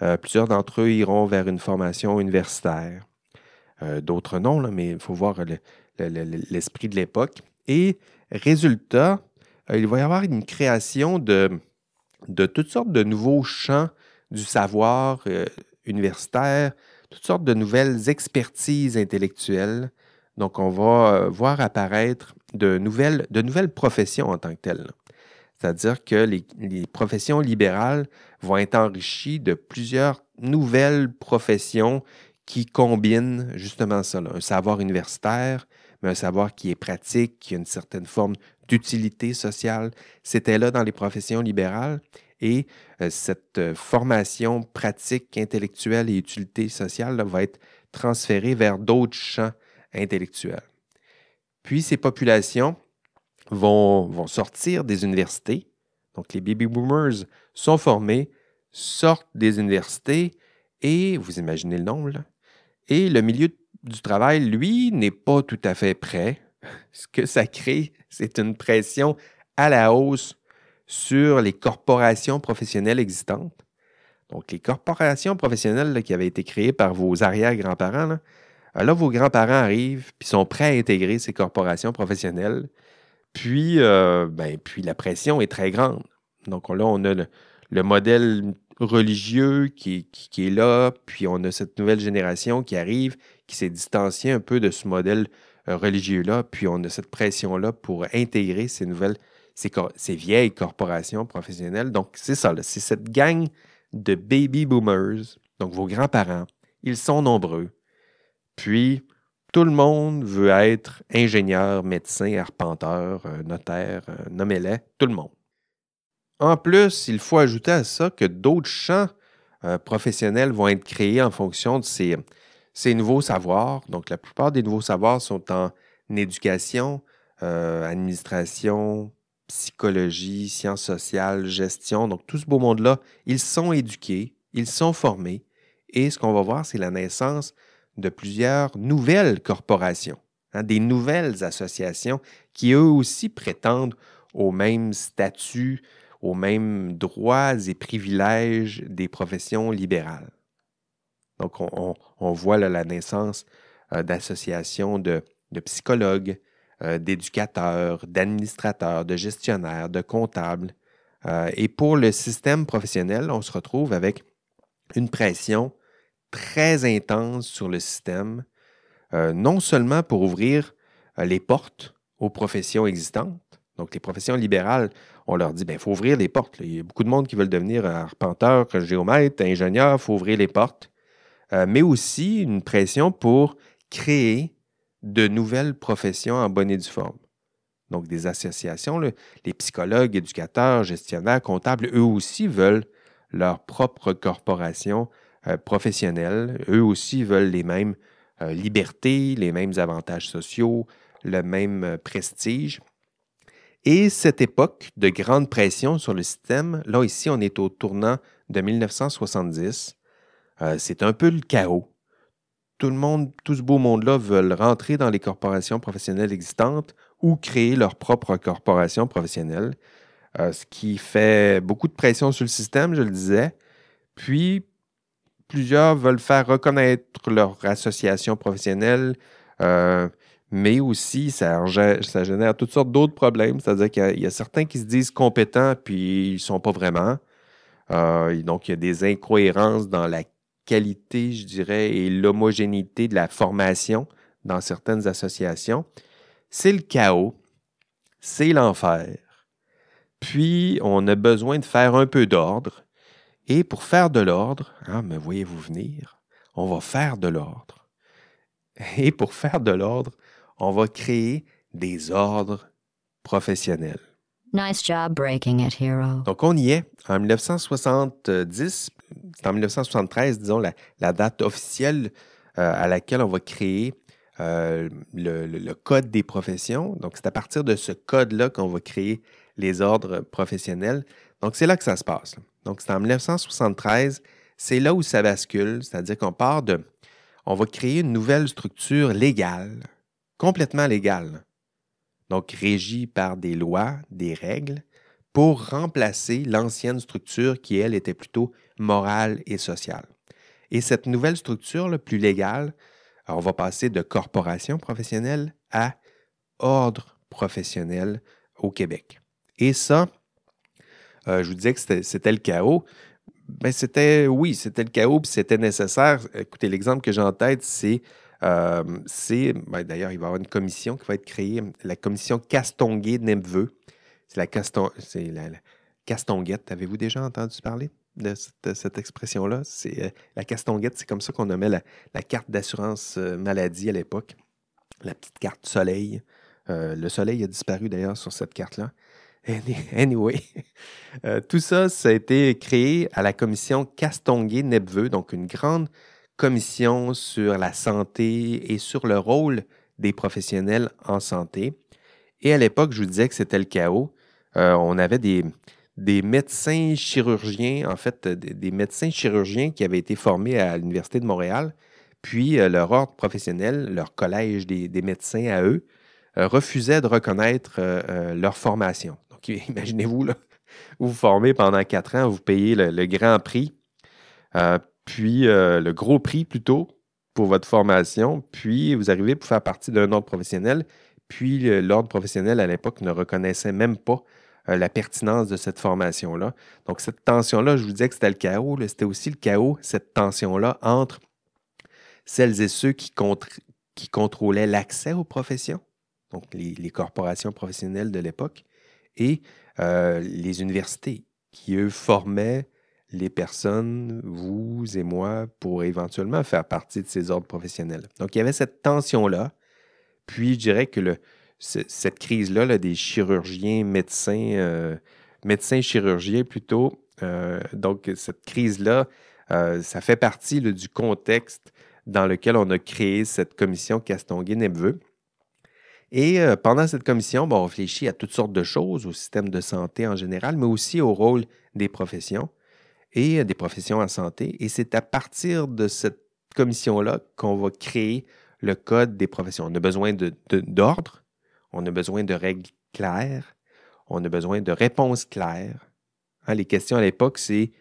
Euh, plusieurs d'entre eux iront vers une formation universitaire. D'autres non, mais il faut voir l'esprit de l'époque. Et résultat, il va y avoir une création de, de toutes sortes de nouveaux champs du savoir universitaire, toutes sortes de nouvelles expertises intellectuelles donc, on va euh, voir apparaître de nouvelles, de nouvelles professions en tant que telles. C'est-à-dire que les, professions libérales vont être enrichies de plusieurs nouvelles professions qui combinent justement ça, un savoir universitaire, mais un savoir qui est pratique, qui a une certaine forme d'utilité sociale. C'était là dans les professions libérales et euh, cette euh, formation pratique, intellectuelle et utilité sociale va être transférée vers d'autres champs intellectuelle. Puis ces populations vont, vont sortir des universités. Donc les baby boomers sont formés, sortent des universités et, vous imaginez le nombre, et le milieu du travail, lui, n'est pas tout à fait prêt. Ce que ça crée, c'est une pression à la hausse sur les corporations professionnelles existantes. Donc, les corporations professionnelles qui avaient été créées par vos arrière-grands-parents, là, euh, là, vos grands-parents arrivent puis sont prêts à intégrer ces corporations professionnelles. Puis, euh, ben, puis la pression est très grande. Donc là, on a le, modèle religieux qui, qui, est là, puis on a cette nouvelle génération qui arrive, qui s'est distanciée un peu de ce modèle religieux-là, puis on a cette pression-là pour intégrer ces nouvelles, ces, vieilles corporations professionnelles. Donc, c'est ça, c'est cette gang de baby boomers, donc vos grands-parents. Ils sont nombreux. Puis, tout le monde veut être ingénieur, médecin, arpenteur, euh, notaire, euh, nommez tout le monde. En plus, il faut ajouter à ça que d'autres champs euh, professionnels vont être créés en fonction de ces, ces, nouveaux savoirs. Donc, la plupart des nouveaux savoirs sont en éducation, administration, psychologie, sciences sociales, gestion. Donc, tout ce beau monde-là, ils sont éduqués, ils sont formés. Et ce qu'on va voir, c'est la naissance de plusieurs nouvelles corporations, hein, des nouvelles associations qui eux aussi prétendent aux mêmes statuts, aux mêmes droits et privilèges des professions libérales. Donc, on, voit la naissance euh, d'associations de, psychologues, euh, d'éducateurs, d'administrateurs, de gestionnaires, de comptables. Euh, et pour le système professionnel, on se retrouve avec une pression très intense sur le système, non seulement pour ouvrir les portes aux professions existantes. Donc, les professions libérales, on leur dit, il ben, faut ouvrir les portes. Il y a beaucoup de monde qui veulent devenir arpenteur, géomètre, ingénieur, il faut ouvrir les portes. Euh, mais aussi une pression pour créer de nouvelles professions en bonne et due forme. Donc, des associations, les psychologues, éducateurs, gestionnaires, comptables, eux aussi veulent leur propre corporation euh, professionnels, eux aussi veulent les mêmes euh, libertés, les mêmes avantages sociaux, le même prestige. Et cette époque de grande pression sur le système, là ici, on est au tournant de 1970. C'est un peu le chaos. Tout le monde, tout ce beau monde-là veulent rentrer dans les corporations professionnelles existantes ou créer leur propre corporation professionnelle, ce qui fait beaucoup de pression sur le système, je le disais. Puis, plusieurs veulent faire reconnaître leur association professionnelle, euh, mais aussi ça, génère toutes sortes d'autres problèmes. C'est-à-dire qu'il y, a certains qui se disent compétents, puis ils ne sont pas vraiment. Euh, donc, il y a des incohérences dans la qualité, je dirais, et l'homogénéité de la formation dans certaines associations. C'est le chaos, c'est l'enfer. Puis, on a besoin de faire un peu d'ordre. Et pour faire de l'ordre, ah, me voyez-vous venir, on va faire de l'ordre. Et pour faire de l'ordre, on va créer des ordres professionnels. Nice job breaking it, hero. Donc, on y est. En 1970, c'est en 1973, disons, la, date officielle euh, à laquelle on va créer euh, le, code des professions. Donc, c'est à partir de ce code-là qu'on va créer les ordres professionnels. Donc, c'est là que ça se passe. Donc, c'est en 1973. C'est là où ça bascule, c'est-à-dire qu'on part de. On va créer une nouvelle structure légale, complètement légale, donc régie par des lois, des règles, pour remplacer l'ancienne structure qui, elle, était plutôt morale et sociale. Et cette nouvelle structure, plus légale, on va passer de corporation professionnelle à ordre professionnel au Québec. Et ça, euh, je vous disais que c'était le chaos. Ben, c'était, oui, c'était le chaos, puis c'était nécessaire. Écoutez, l'exemple que j'ai en tête, c'est, euh, ben, d'ailleurs, il va y avoir une commission qui va être créée, la commission Castonguay-Nepveux. C'est la, la, Castonguette. Avez-vous déjà entendu parler? De cette, expression-là? C'est, euh, la Castonguette, c'est comme ça qu'on nommait la, carte d'assurance maladie à l'époque. La petite carte soleil. le soleil a disparu d'ailleurs sur cette carte-là. Anyway, euh, tout ça, ça a été créé à la commission Castonguay-Nepveux, donc une grande commission sur la santé et sur le rôle des professionnels en santé. Et à l'époque, je vous disais que c'était le chaos. Euh, on avait des, des médecins chirurgiens, en fait, des, médecins chirurgiens qui avaient été formés à l'Université de Montréal, puis euh, leur ordre professionnel, leur collège des, médecins à eux, refusait de reconnaître leur formation. imaginez-vous, vous vous formez pendant quatre ans, vous payez le, grand prix. Euh, puis le gros prix plutôt pour votre formation, puis vous arrivez pour faire partie d'un ordre professionnel, puis l'ordre professionnel à l'époque ne reconnaissait même pas la pertinence de cette formation-là. Donc cette tension-là, je vous disais que c'était le chaos, c'était aussi le chaos, cette tension-là entre celles et ceux qui, qui contrôlaient l'accès aux professions, donc les, corporations professionnelles de l'époque, et euh, les universités qui, eux, formaient les personnes, vous et moi, pour éventuellement faire partie de ces ordres professionnels. Donc, il y avait cette tension-là. Puis, je dirais que le, cette crise-là des chirurgiens, médecins, euh, médecins chirurgiens plutôt, euh, donc cette crise-là, ça fait partie du contexte dans lequel on a créé cette commission Castonguay-Nepveux. Et euh, pendant cette commission, on réfléchit à toutes sortes de choses, au système de santé en général, mais aussi au rôle des professions et euh, des professions en santé. Et c'est à partir de cette commission-là qu'on va créer le code des professions. On a besoin d'ordre, on a besoin de règles claires, on a besoin de réponses claires. Hein, les questions à l'époque, c'est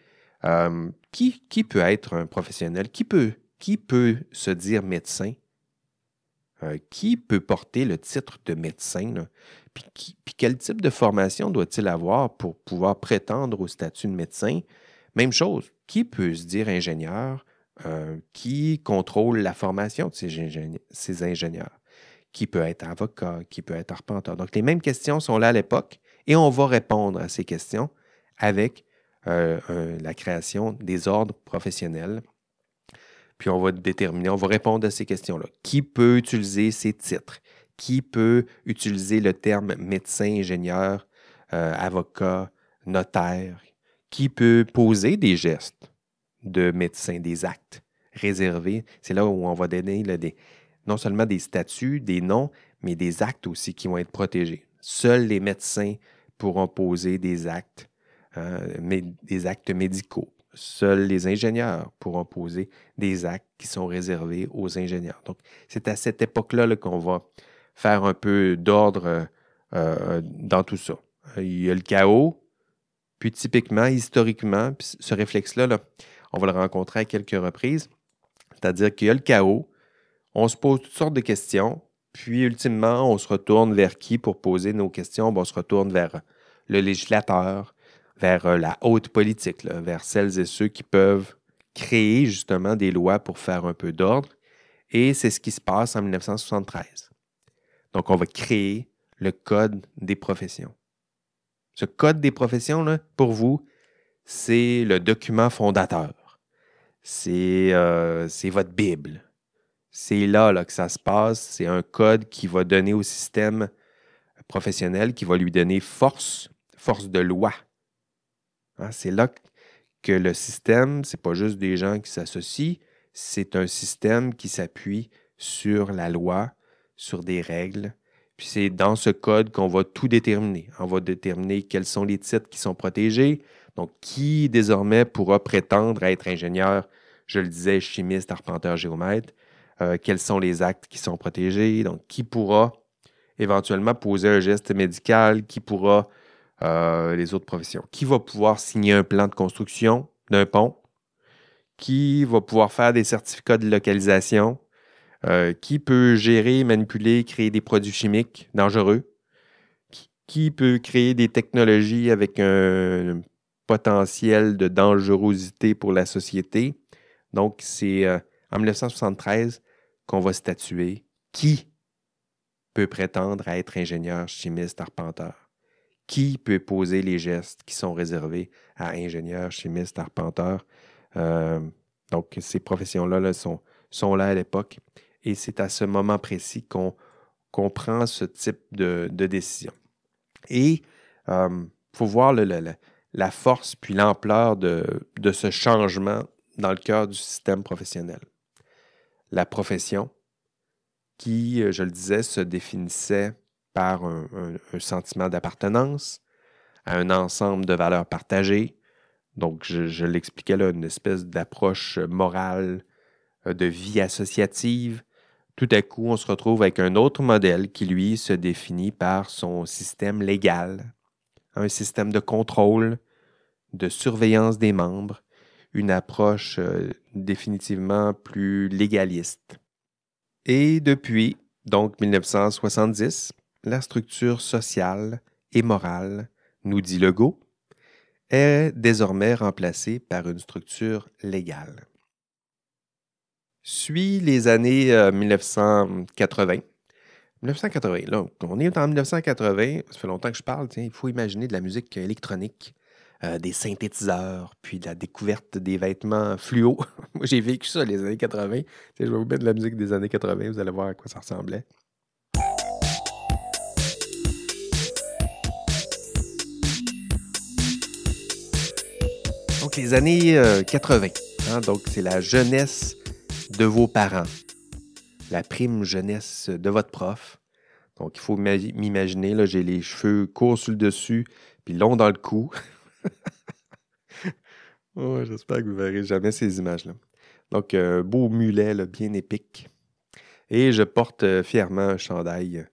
euh, qui, peut être un professionnel? Qui peut qui peut se dire médecin? Euh, qui peut porter le titre de médecin? Puis, quel type de formation doit-il avoir pour pouvoir prétendre au statut de médecin? Même chose, qui peut se dire ingénieur? Euh, qui contrôle la formation de ces, ingénieurs? Qui peut être avocat? Qui peut être arpenteur? Donc, les mêmes questions sont là à l'époque et on va répondre à ces questions avec euh, la création des ordres professionnels puis on va déterminer, on va répondre à ces questions-là. Qui peut utiliser ces titres? Qui peut utiliser le terme médecin, ingénieur, euh, avocat, notaire? Qui peut poser des gestes de médecin, des actes réservés? C'est là où on va donner non seulement des statuts, des noms, mais des actes aussi qui vont être protégés. Seuls les médecins pourront poser des actes, euh, des actes médicaux. Seuls les ingénieurs pourront poser des actes qui sont réservés aux ingénieurs. Donc, c'est à cette époque-là qu'on va faire un peu d'ordre euh, euh, dans tout ça. Il y a le chaos, puis typiquement, historiquement, ce réflexe-là, on va le rencontrer à quelques reprises. C'est-à-dire qu'il y a le chaos, on se pose toutes sortes de questions, puis ultimement, on se retourne vers qui pour poser nos questions? on se retourne vers le législateur, vers euh, la haute politique, vers celles et ceux qui peuvent créer justement des lois pour faire un peu d'ordre. Et c'est ce qui se passe en 1973. Donc, on va créer le Code des professions. Ce Code des professions, pour vous, c'est le document fondateur. C'est euh, votre Bible. C'est là, que ça se passe. C'est un code qui va donner au système professionnel, qui va lui donner force, force de loi, Hein, c'est là que le système, c'est pas juste des gens qui s'associent, c'est un système qui s'appuie sur la loi, sur des règles. Puis c'est dans ce code qu'on va tout déterminer. On va déterminer quels sont les titres qui sont protégés. Donc, qui désormais pourra prétendre être ingénieur, je le disais, chimiste, arpenteur, géomètre. Euh, quels sont les actes qui sont protégés. Donc, qui pourra éventuellement poser un geste médical, qui pourra euh, les autres professions. Qui va pouvoir signer un plan de construction d'un pont? Qui va pouvoir faire des certificats de localisation? Euh, qui peut gérer, manipuler, créer des produits chimiques dangereux? Qui, peut créer des technologies avec un potentiel de dangerosité pour la société? Donc, c'est en 1973 qu'on va statuer qui peut prétendre à être ingénieur, chimiste, arpenteur? Qui peut poser les gestes qui sont réservés à ingénieurs, chimistes, arpenteurs. Euh, donc, ces professions-là sont, là à l'époque. Et c'est à ce moment précis qu'on prend ce type de, décision. Et il euh, faut voir la force puis l'ampleur de ce changement dans le cœur du système professionnel. La profession, qui, euh, je le disais, se définissait par un, sentiment d'appartenance à un ensemble de valeurs partagées. Donc, je, l'expliquais là, une espèce d'approche morale euh, de vie associative. Tout à coup, on se retrouve avec un autre modèle qui, lui, se définit par son système légal, un système de contrôle, de surveillance des membres, une approche définitivement plus légaliste. Et depuis, donc 1970, la structure sociale et morale, nous dit Legault, est désormais remplacée par une structure légale. Suit les années 1980. 1980, là, on est en 1980, ça fait longtemps que je parle, il faut imaginer de la musique électronique, euh, des synthétiseurs, puis la découverte des vêtements fluo. Moi, j'ai vécu ça les années 80. je vais vous mettre de la musique des années 80, vous allez voir à quoi ça ressemblait. Donc, les années 80, euh, hein, donc c'est la jeunesse de vos parents, la prime jeunesse de votre prof. Donc, il faut m'imaginer, là, j'ai les cheveux courts sur le dessus, puis longs dans le cou. J'espère que vous verrez jamais ces images-là. Donc, un beau mulet bien épique. Et je porte euh, fièrement un chandail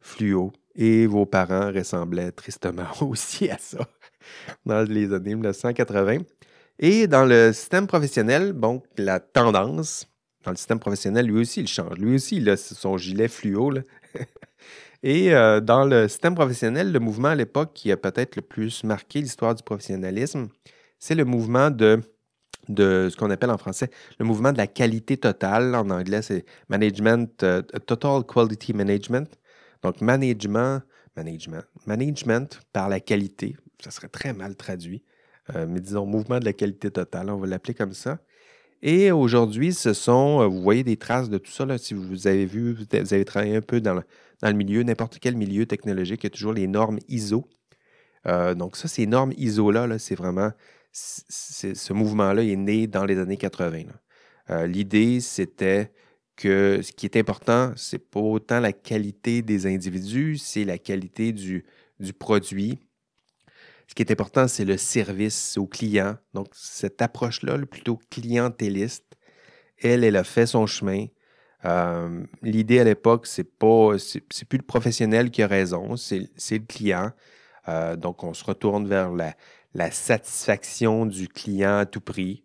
fluo. Et vos parents ressemblaient tristement aussi à ça dans les années 1980. Et dans le système professionnel, bon, la tendance dans le système professionnel, lui aussi, il change. Lui aussi, il a son gilet fluo. Et euh, dans le système professionnel, le mouvement à l'époque qui a peut-être le plus marqué l'histoire du professionnalisme, c'est le mouvement de, de ce qu'on appelle en français le mouvement de la qualité totale. En anglais, c'est management, euh, total quality management. Donc, management, management, management par la qualité. Ça serait très mal traduit. Euh, mais disons, mouvement de la qualité totale, on va l'appeler comme ça. Et aujourd'hui, ce sont, vous voyez des traces de tout ça, là, si vous avez vu, vous avez travaillé un peu dans le, dans le milieu, n'importe quel milieu technologique, il y a toujours les normes ISO. Euh, donc, ça, ces normes ISO-là, c'est vraiment, ce mouvement-là est né dans les années 80. Euh, l'idée, c'était que ce qui est important, c'est pas autant la qualité des individus, c'est la qualité du, du produit. Ce qui est important, c'est le service au client. Donc, cette approche-là, plutôt clientéliste, elle, elle a fait son chemin. Euh, l'idée à l'époque, c'est pas, plus le professionnel qui a raison, c'est le client. Euh, donc, on se retourne vers la, satisfaction du client à tout prix.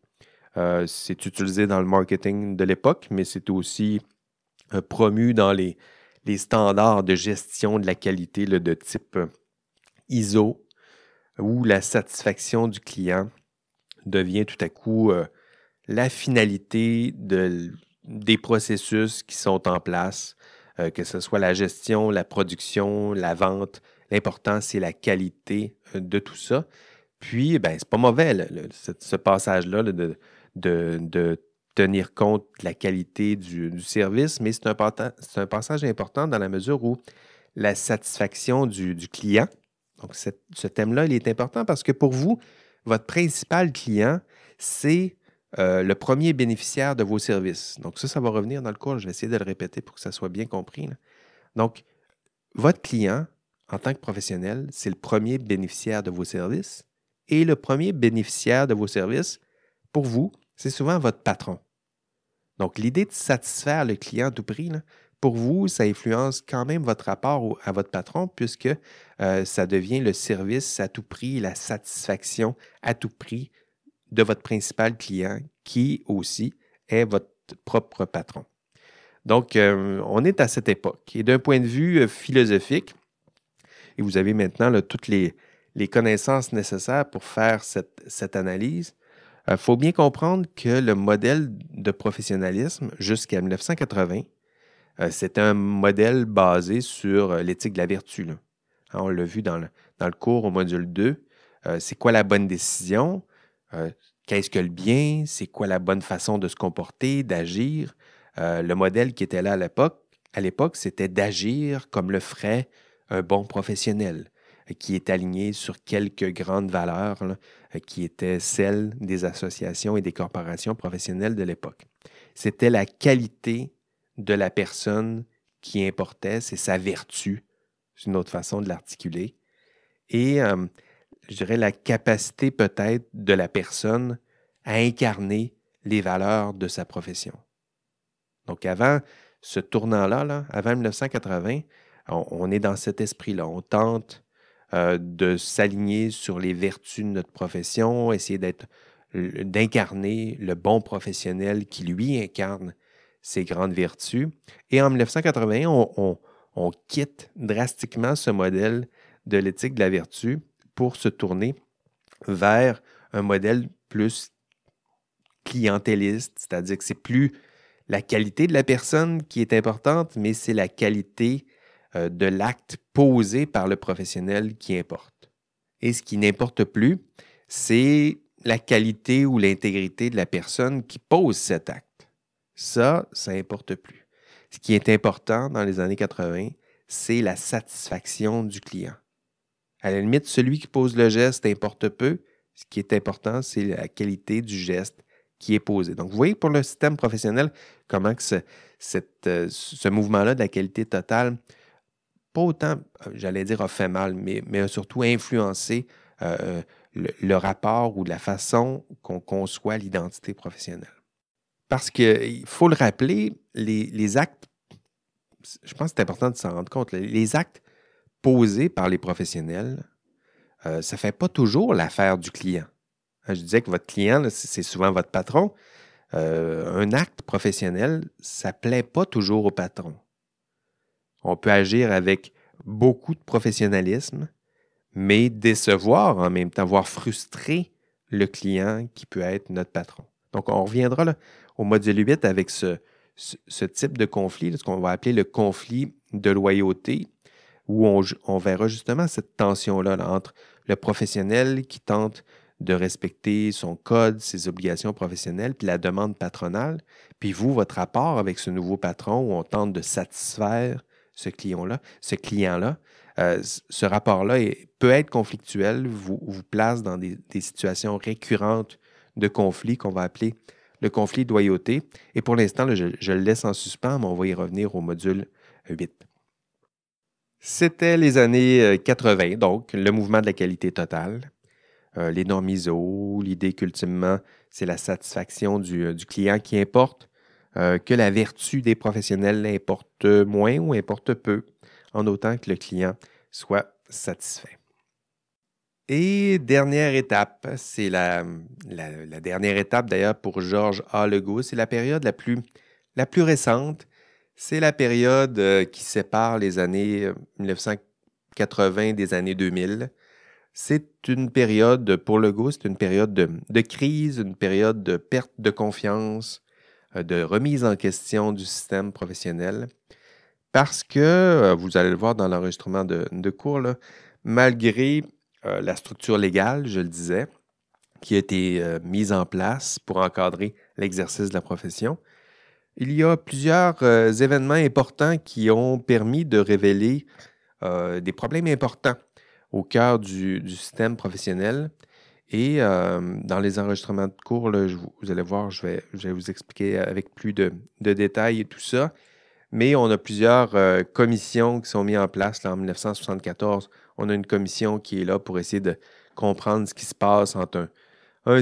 Euh, c'est utilisé dans le marketing de l'époque, mais c'est aussi promu dans les, les, standards de gestion de la qualité de type ISO, où la satisfaction du client devient tout à coup la finalité de des processus qui sont en place, euh, que ce soit la gestion, la production, la vente. L'important, c'est la qualité euh, de tout ça. Puis, ben, c'est pas mauvais, ce, passage-là de, de, tenir compte de la qualité du, service, mais c'est un, un, passage important dans la mesure où la satisfaction du, client, donc ce thème-là, il est important parce que pour vous, votre principal client, c'est euh, le premier bénéficiaire de vos services. Donc, ça, ça va revenir dans le cours. Je vais essayer de le répéter pour que ça soit bien compris. Donc, votre client, en tant que professionnel, c'est le premier bénéficiaire de vos services. Et le premier bénéficiaire de vos services, pour vous, c'est souvent votre patron. Donc, l'idée de satisfaire le client à tout prix, pour vous, ça influence quand même votre rapport à votre patron puisque euh, ça devient le service à tout prix, la satisfaction à tout prix de votre principal client qui aussi est votre propre patron. Donc, euh, on est à cette époque. Et d'un point de vue euh, philosophique, et vous avez maintenant toutes les, connaissances nécessaires pour faire cette, analyse, il euh, faut bien comprendre que le modèle de professionnalisme jusqu'à 1980, c'était un modèle basé sur l'éthique de la vertu. Hein, on l'a vu dans le, dans le, cours au module 2. c'est quoi la bonne décision? Euh, qu'est-ce que le bien? C'est quoi la bonne façon de se comporter, d'agir? Euh, le modèle qui était là à l'époque, à l'époque, c'était d'agir comme le ferait un bon professionnel, euh, qui est aligné sur quelques grandes valeurs qui étaient celles des associations et des corporations professionnelles de l'époque. C'était la qualité de la personne qui importait, c'est sa vertu, c'est une autre façon de l'articuler. Et je dirais, la capacité peut-être de la personne à incarner les valeurs de sa profession. Donc avant ce tournant-là, avant 1980, on, est dans cet esprit-là. On tente euh, de s'aligner sur les vertus de notre profession, essayer d'être d'incarner le bon professionnel qui lui incarne ses grandes vertus. Et en 1981, on, on quitte drastiquement ce modèle de l'éthique de la vertu pour se tourner vers un modèle plus clientéliste, c'est-à-dire que c'est plus la qualité de la personne qui est importante, mais c'est la qualité euh, de l'acte posé par le professionnel qui importe. Et ce qui n'importe plus, c'est la qualité ou l'intégrité de la personne qui pose cet acte. Ça, ça n'importe plus. Ce qui est important dans les années 80, c'est la satisfaction du client. À la limite, celui qui pose le geste importe peu. Ce qui est important, c'est la qualité du geste qui est posé. Donc, vous voyez pour le système professionnel comment que ce, euh, ce mouvement-là de la qualité totale, pas autant, euh, j'allais dire, a fait mal, mais, mais a surtout influencé euh, le, rapport ou la façon qu'on conçoit l'identité professionnelle. Parce qu'il faut le rappeler, les, les, actes, je pense que c'est important de s'en rendre compte, les actes posés par les professionnels, ça ne fait pas toujours l'affaire du client. Je disais que votre client, c'est souvent votre patron. Euh, un acte professionnel, ça ne plaît pas toujours au patron. On peut agir avec beaucoup de professionnalisme, mais décevoir en même temps, voire frustrer le client qui peut être notre patron. Donc, on reviendra au module 8 avec ce, type de conflit, ce qu'on va appeler le conflit de loyauté, où on, verra justement cette tension-là entre le professionnel qui tente de respecter son code, ses obligations professionnelles, puis la demande patronale, puis vous, votre rapport avec ce nouveau patron où on tente de satisfaire ce client-là, ce euh, rapport-là peut être conflictuel, vous, place dans des, situations récurrentes de conflit qu'on va appeler le conflit de loyauté. Et pour l'instant, je, le laisse en suspens, mais on va y revenir au module 8. C'était les années 80, euh, donc le mouvement de la qualité totale. Euh, les normes ISO, l'idée qu'ultimement, c'est la satisfaction du, euh, client qui importe, euh, que la vertu des professionnels importe moins ou importe peu, en autant que le client soit satisfait. Et dernière étape, c'est la, dernière étape d'ailleurs pour Georges A. C'est la période la plus, la plus récente. C'est la période qui sépare les années 1980 des années 2000. C'est une période, pour le goût, c'est une période de, crise, une période de perte de confiance, euh, de remise en question du système professionnel. Parce que, euh, vous allez le voir dans l'enregistrement de, cours, malgré euh, la structure légale, je le disais, qui a été mise en place pour encadrer l'exercice de la profession, il y a plusieurs événements importants qui ont permis de révéler des problèmes importants au cœur du, système professionnel. Et euh, dans les enregistrements de cours, vous allez voir, je vais, je vous expliquer avec plus de, détails tout ça. Mais on a plusieurs euh, commissions qui sont mises en place en 1974. On a une commission qui est là pour essayer de comprendre ce qui se passe entre un,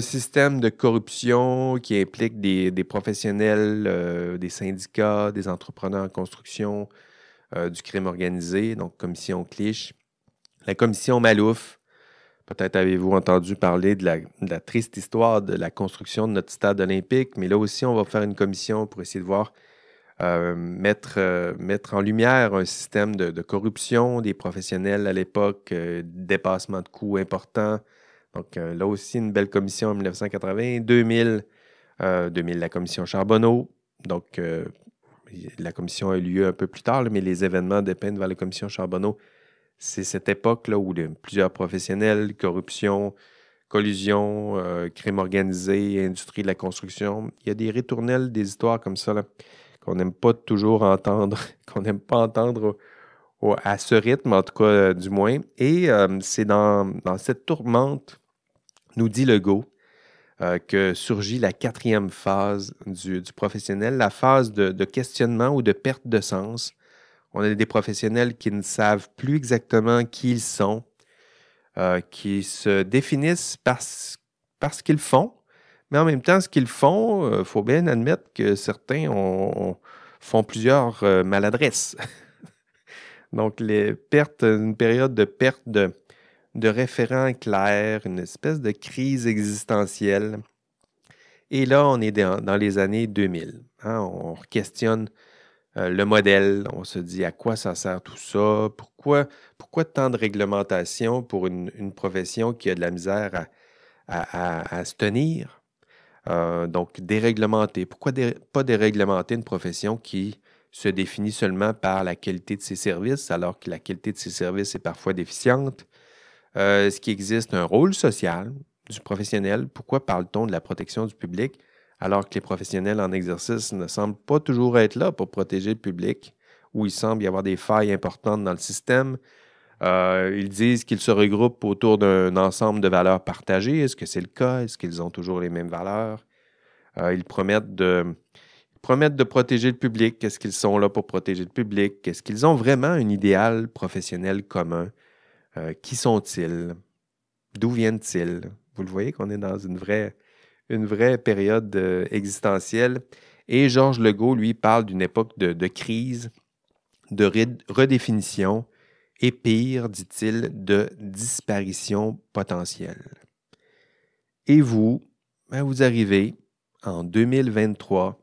système de corruption qui implique des, professionnels, euh, des syndicats, des entrepreneurs en construction, du crime organisé, donc commission Cliche, la commission Malouf. Peut-être avez-vous entendu parler de la, triste histoire de la construction de notre stade olympique, mais là aussi, on va faire une commission pour essayer de voir euh, mettre, euh, mettre en lumière un système de, corruption des professionnels à l'époque, euh, dépassement de coûts importants. Donc là aussi, une belle commission en 1980. 2000, 2000 la commission Charbonneau. Donc la commission a eu lieu un peu plus tard, mais les événements dépendent vers la commission Charbonneau c'est cette époque-là où plusieurs professionnels, corruption, collusion, euh, crime organisé, industrie de la construction, il y a des ritournelles, des histoires comme ça qu'on n'aime pas toujours entendre, qu'on n'aime pas entendre à ce rythme, en tout cas euh, du moins. Et euh, c'est dans, cette tourmente, nous dit Legault, que surgit la quatrième phase du, professionnel, la phase de, questionnement ou de perte de sens on a des professionnels qui ne savent plus exactement qui ils sont, euh, qui se définissent par, ce qu'ils font, mais en même temps, ce qu'ils font, il euh, faut bien admettre que certains font plusieurs euh, maladresses. Donc, les pertes, une période de perte de, de référents clairs, une espèce de crise existentielle Et là, on est dans, les années 2000. Hein. on questionne euh, le modèle, on se dit à quoi ça sert tout ça, pourquoi, pourquoi tant de réglementation pour une, profession qui a de la misère à, se tenir? Euh, donc, déréglementer. Pourquoi pas déréglementer une profession qui se définit seulement par la qualité de ses services, alors que la qualité de ses services est parfois déficiente? Euh, est-ce qu'il existe un rôle social du professionnel? Pourquoi parle-t-on de la protection du public? alors que les professionnels en exercice ne semblent pas toujours être là pour protéger le public, où il semble y avoir des failles importantes dans le système? Euh, ils disent qu'ils se regroupent autour d'un ensemble de valeurs partagées. Est-ce que c'est le cas? Est-ce qu'ils ont toujours les mêmes valeurs? Euh, ils, promettent de, promettent de protéger le public. Est-ce qu'ils sont là pour protéger le public? Est-ce qu'ils ont vraiment un idéal professionnel commun? Euh, qui sont-ils? D'où viennent-ils? Vous le voyez qu'on est dans une vraie une vraie période euh, existentielle. Et Georges Legault, lui, parle d'une époque de, crise, de redéfinition et pire, dit-il, de disparition potentielle. Et vous, ben, vous arrivez en 2023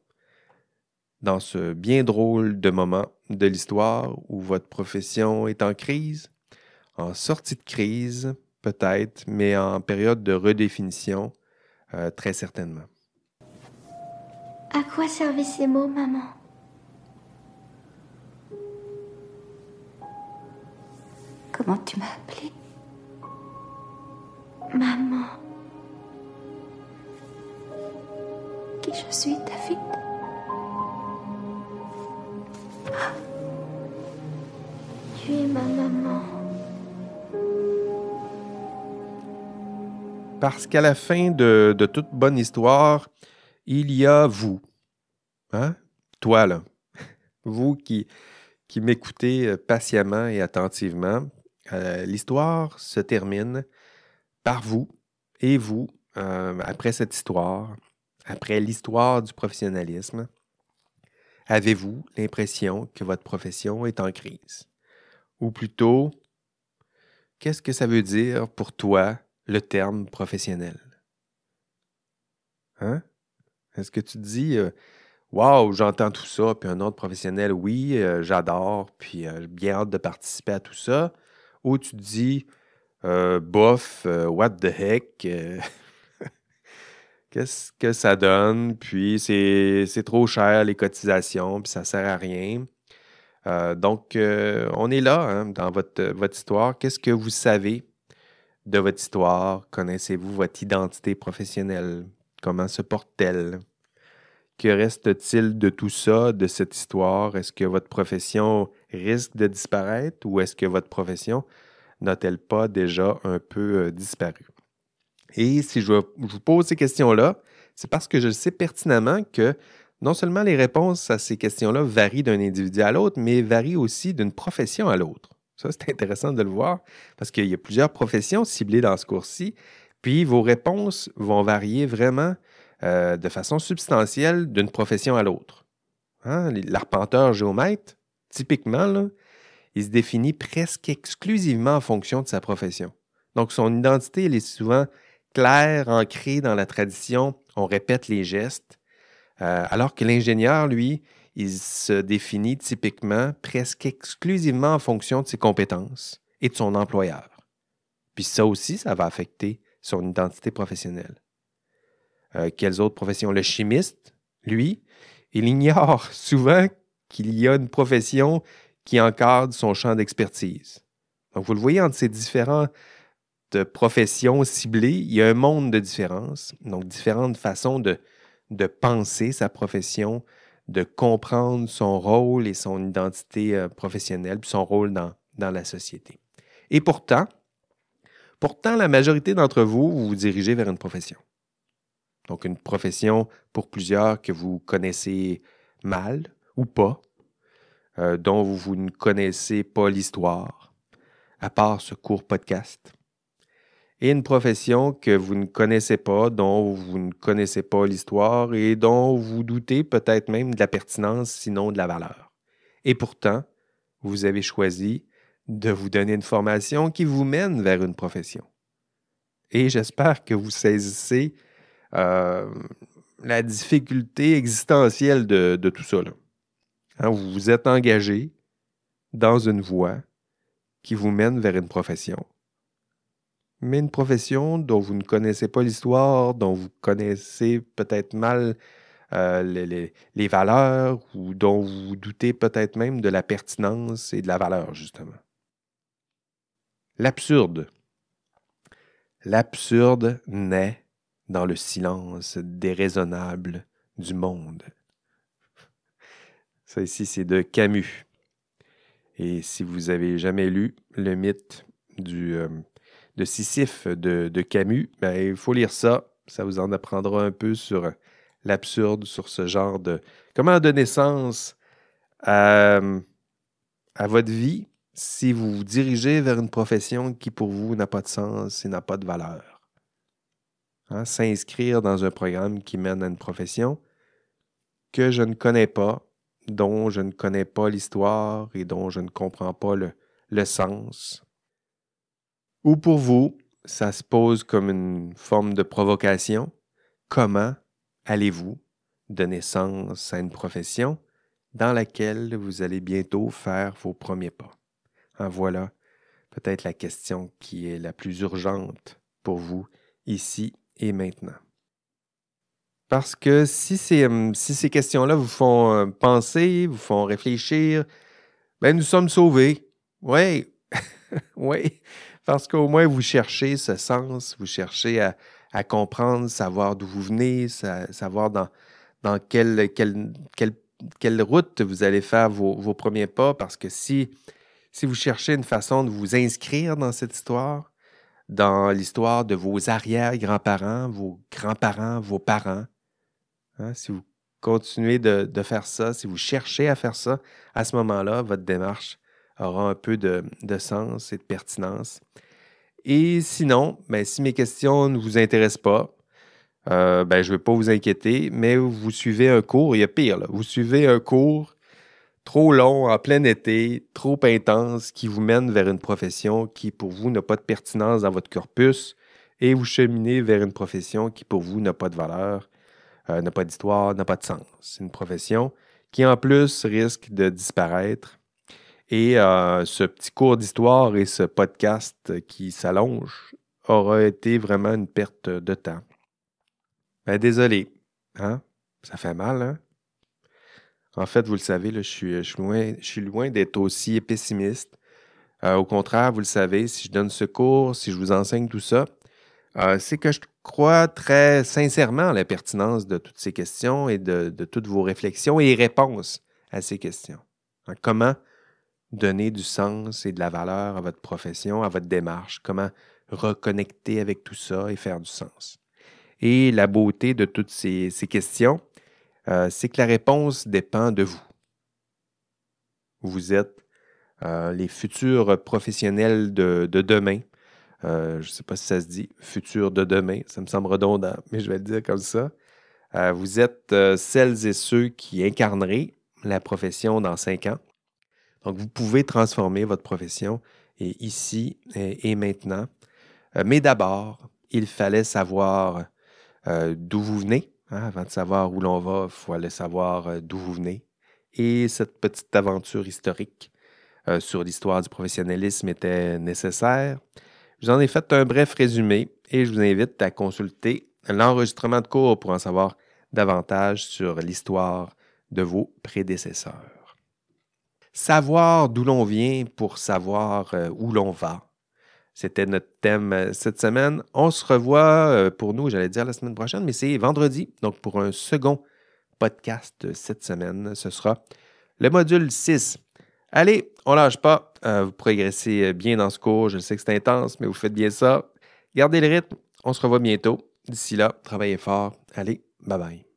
dans ce bien drôle de moment de l'histoire où votre profession est en crise, en sortie de crise peut-être, mais en période de redéfinition euh, très certainement. À quoi servaient ces mots, maman? Comment tu m'as appelée? Maman. Qui je suis, David Tu es ma maman. Parce qu'à la fin de, toute bonne histoire, il y a vous. Hein? Toi, là. Vous qui, m'écoutez euh, patiemment et attentivement. Euh, l'histoire se termine par vous et vous, euh, après cette histoire, après l'histoire du professionnalisme. Avez-vous l'impression que votre profession est en crise? Ou plutôt, qu'est-ce que ça veut dire pour toi le terme professionnel? Hein? Est-ce que tu te dis, euh, waouh, j'entends tout ça, puis un autre professionnel, oui, euh, j'adore, puis euh, j'ai bien hâte de participer à tout ça? Ou tu te dis, bof, what the heck? Qu'est-ce que ça donne? Puis c'est trop cher les cotisations, puis ça sert à rien. donc, on est là hein, dans votre histoire. Qu'est-ce que vous savez de votre histoire? Connaissez-vous votre identité professionnelle? Comment se porte-t-elle? Que reste-t-il de tout ça, de cette histoire? Est-ce que votre profession risque de disparaître ou est-ce que votre profession n'a-t-elle pas déjà un peu euh, disparu? Et si je, vous pose ces questions-là, c'est parce que je sais pertinemment que non seulement les réponses à ces questions-là varient d'un individu à l'autre, mais varient aussi d'une profession à l'autre. Ça, c'est intéressant de le voir parce qu'il y a plusieurs professions ciblées dans ce cours-ci. Puis vos réponses vont varier vraiment euh, de façon substantielle d'une profession à l'autre. Hein? L'arpenteur géomètre, typiquement, il se définit presque exclusivement en fonction de sa profession. Donc, son identité, elle est souvent claire, ancrée dans la tradition. On répète les gestes. Euh, alors que l'ingénieur, lui, il se définit typiquement presque exclusivement en fonction de ses compétences et de son employeur. Puis ça aussi, ça va affecter son identité professionnelle. Euh, quelles autres professions? Le chimiste, lui, il ignore souvent qu'il y a une profession qui encadre son champ d'expertise. Donc, vous le voyez entre ces différentes professions ciblées, il y a un monde de différences, donc différentes façons de, de penser sa profession, de comprendre son rôle et son identité euh, professionnelle, puis son rôle dans, la société. Et pourtant, pourtant, la majorité d'entre vous, vous vous dirigez vers une profession. Donc, une profession pour plusieurs que vous connaissez mal ou pas, euh, dont vous ne connaissez pas l'histoire, à part ce court podcast et une profession que vous ne connaissez pas, dont vous ne connaissez pas l'histoire et dont vous doutez peut-être même de la pertinence, sinon de la valeur. Et pourtant, vous avez choisi de vous donner une formation qui vous mène vers une profession. Et j'espère que vous saisissez euh, la difficulté existentielle de, tout ça. Hein, vous vous êtes engagé dans une voie qui vous mène vers une profession. Mais une profession dont vous ne connaissez pas l'histoire, dont vous connaissez peut-être mal euh, les, les, valeurs ou dont vous doutez peut-être même de la pertinence et de la valeur, justement. L'absurde. L'absurde naît dans le silence déraisonnable du monde. Ça ici, c'est de Camus. Et si vous avez jamais lu le mythe du, euh, de Sisyphe de, Camus, ben, il faut lire ça. Ça vous en apprendra un peu sur l'absurde, sur ce genre de... Comment donner sens à, votre vie si vous vous dirigez vers une profession qui pour vous n'a pas de sens et n'a pas de valeur. Hein, s'inscrire dans un programme qui mène à une profession que je ne connais pas, dont je ne connais pas l'histoire et dont je ne comprends pas le sens. Ou pour vous, ça se pose comme une forme de provocation? Comment allez-vous donner sens à une profession dans laquelle vous allez bientôt faire vos premiers pas? En voilà peut-être la question qui est la plus urgente pour vous ici et maintenant. Parce que si ces, ces questions-là vous font euh, penser, vous font réfléchir, ben nous sommes sauvés. Oui, oui, parce qu'au moins vous cherchez ce sens, vous cherchez à, comprendre, savoir d'où vous venez, savoir dans, quelle, route vous allez faire vos, premiers pas, parce que si si vous cherchez une façon de vous inscrire dans cette histoire, dans l'histoire de vos arrière-grands-parents, vos grands-parents, vos parents, hein, si vous continuez de, faire ça, si vous cherchez à faire ça, à ce moment-là, votre démarche aura un peu de, sens et de pertinence. Et sinon, ben, si mes questions ne vous intéressent pas, euh, ben, je ne vais pas vous inquiéter, mais vous suivez un cours, il y a pire, vous suivez un cours trop long, en plein été, trop intense, qui vous mène vers une profession qui, pour vous, n'a pas de pertinence dans votre corpus, et vous cheminez vers une profession qui, pour vous, n'a pas de valeur, euh, n'a pas d'histoire, n'a pas de sens. C'est une profession qui, en plus, risque de disparaître. Et euh, ce petit cours d'histoire et ce podcast qui s'allonge aura été vraiment une perte de temps. Ben, désolé, hein? Ça fait mal, hein? En fait, vous le savez, je, suis, loin, je suis loin d'être aussi pessimiste. Euh, au contraire, vous le savez, si je donne ce cours, si je vous enseigne tout ça, euh, c'est que je crois très sincèrement à la pertinence de toutes ces questions et de, toutes vos réflexions et réponses à ces questions. Hein, comment donner du sens et de la valeur à votre profession, à votre démarche, comment reconnecter avec tout ça et faire du sens? Et la beauté de toutes ces questions, euh, c'est que la réponse dépend de vous. Vous êtes euh, les futurs professionnels de, demain. Euh, je ne sais pas si ça se dit, futur de demain, ça me semble redondant, mais je vais le dire comme ça. vous êtes celles et ceux qui incarneraient la profession dans cinq ans. Donc, vous pouvez transformer votre profession ici et maintenant. mais d'abord, il fallait savoir d'où vous venez, Hein, avant de savoir où l'on va, il aller savoir euh, d'où vous venez. Et cette petite aventure historique euh, sur l'histoire du professionnalisme était nécessaire. Je vous en ai fait un bref résumé et je vous invite à consulter l'enregistrement de cours pour en savoir davantage sur l'histoire de vos prédécesseurs. Savoir d'où l'on vient pour savoir euh, où l'on va. C'était notre thème euh, cette semaine. On se revoit euh, pour nous, j'allais dire la semaine prochaine, mais c'est vendredi. Donc, pour un second podcast cette semaine, ce sera le module 6. Allez, on lâche pas. Vous progressez bien dans ce cours. Je sais que c'est intense, mais vous faites bien ça. Gardez le rythme. On se revoit bientôt. D'ici là, travaillez fort. Allez, bye bye.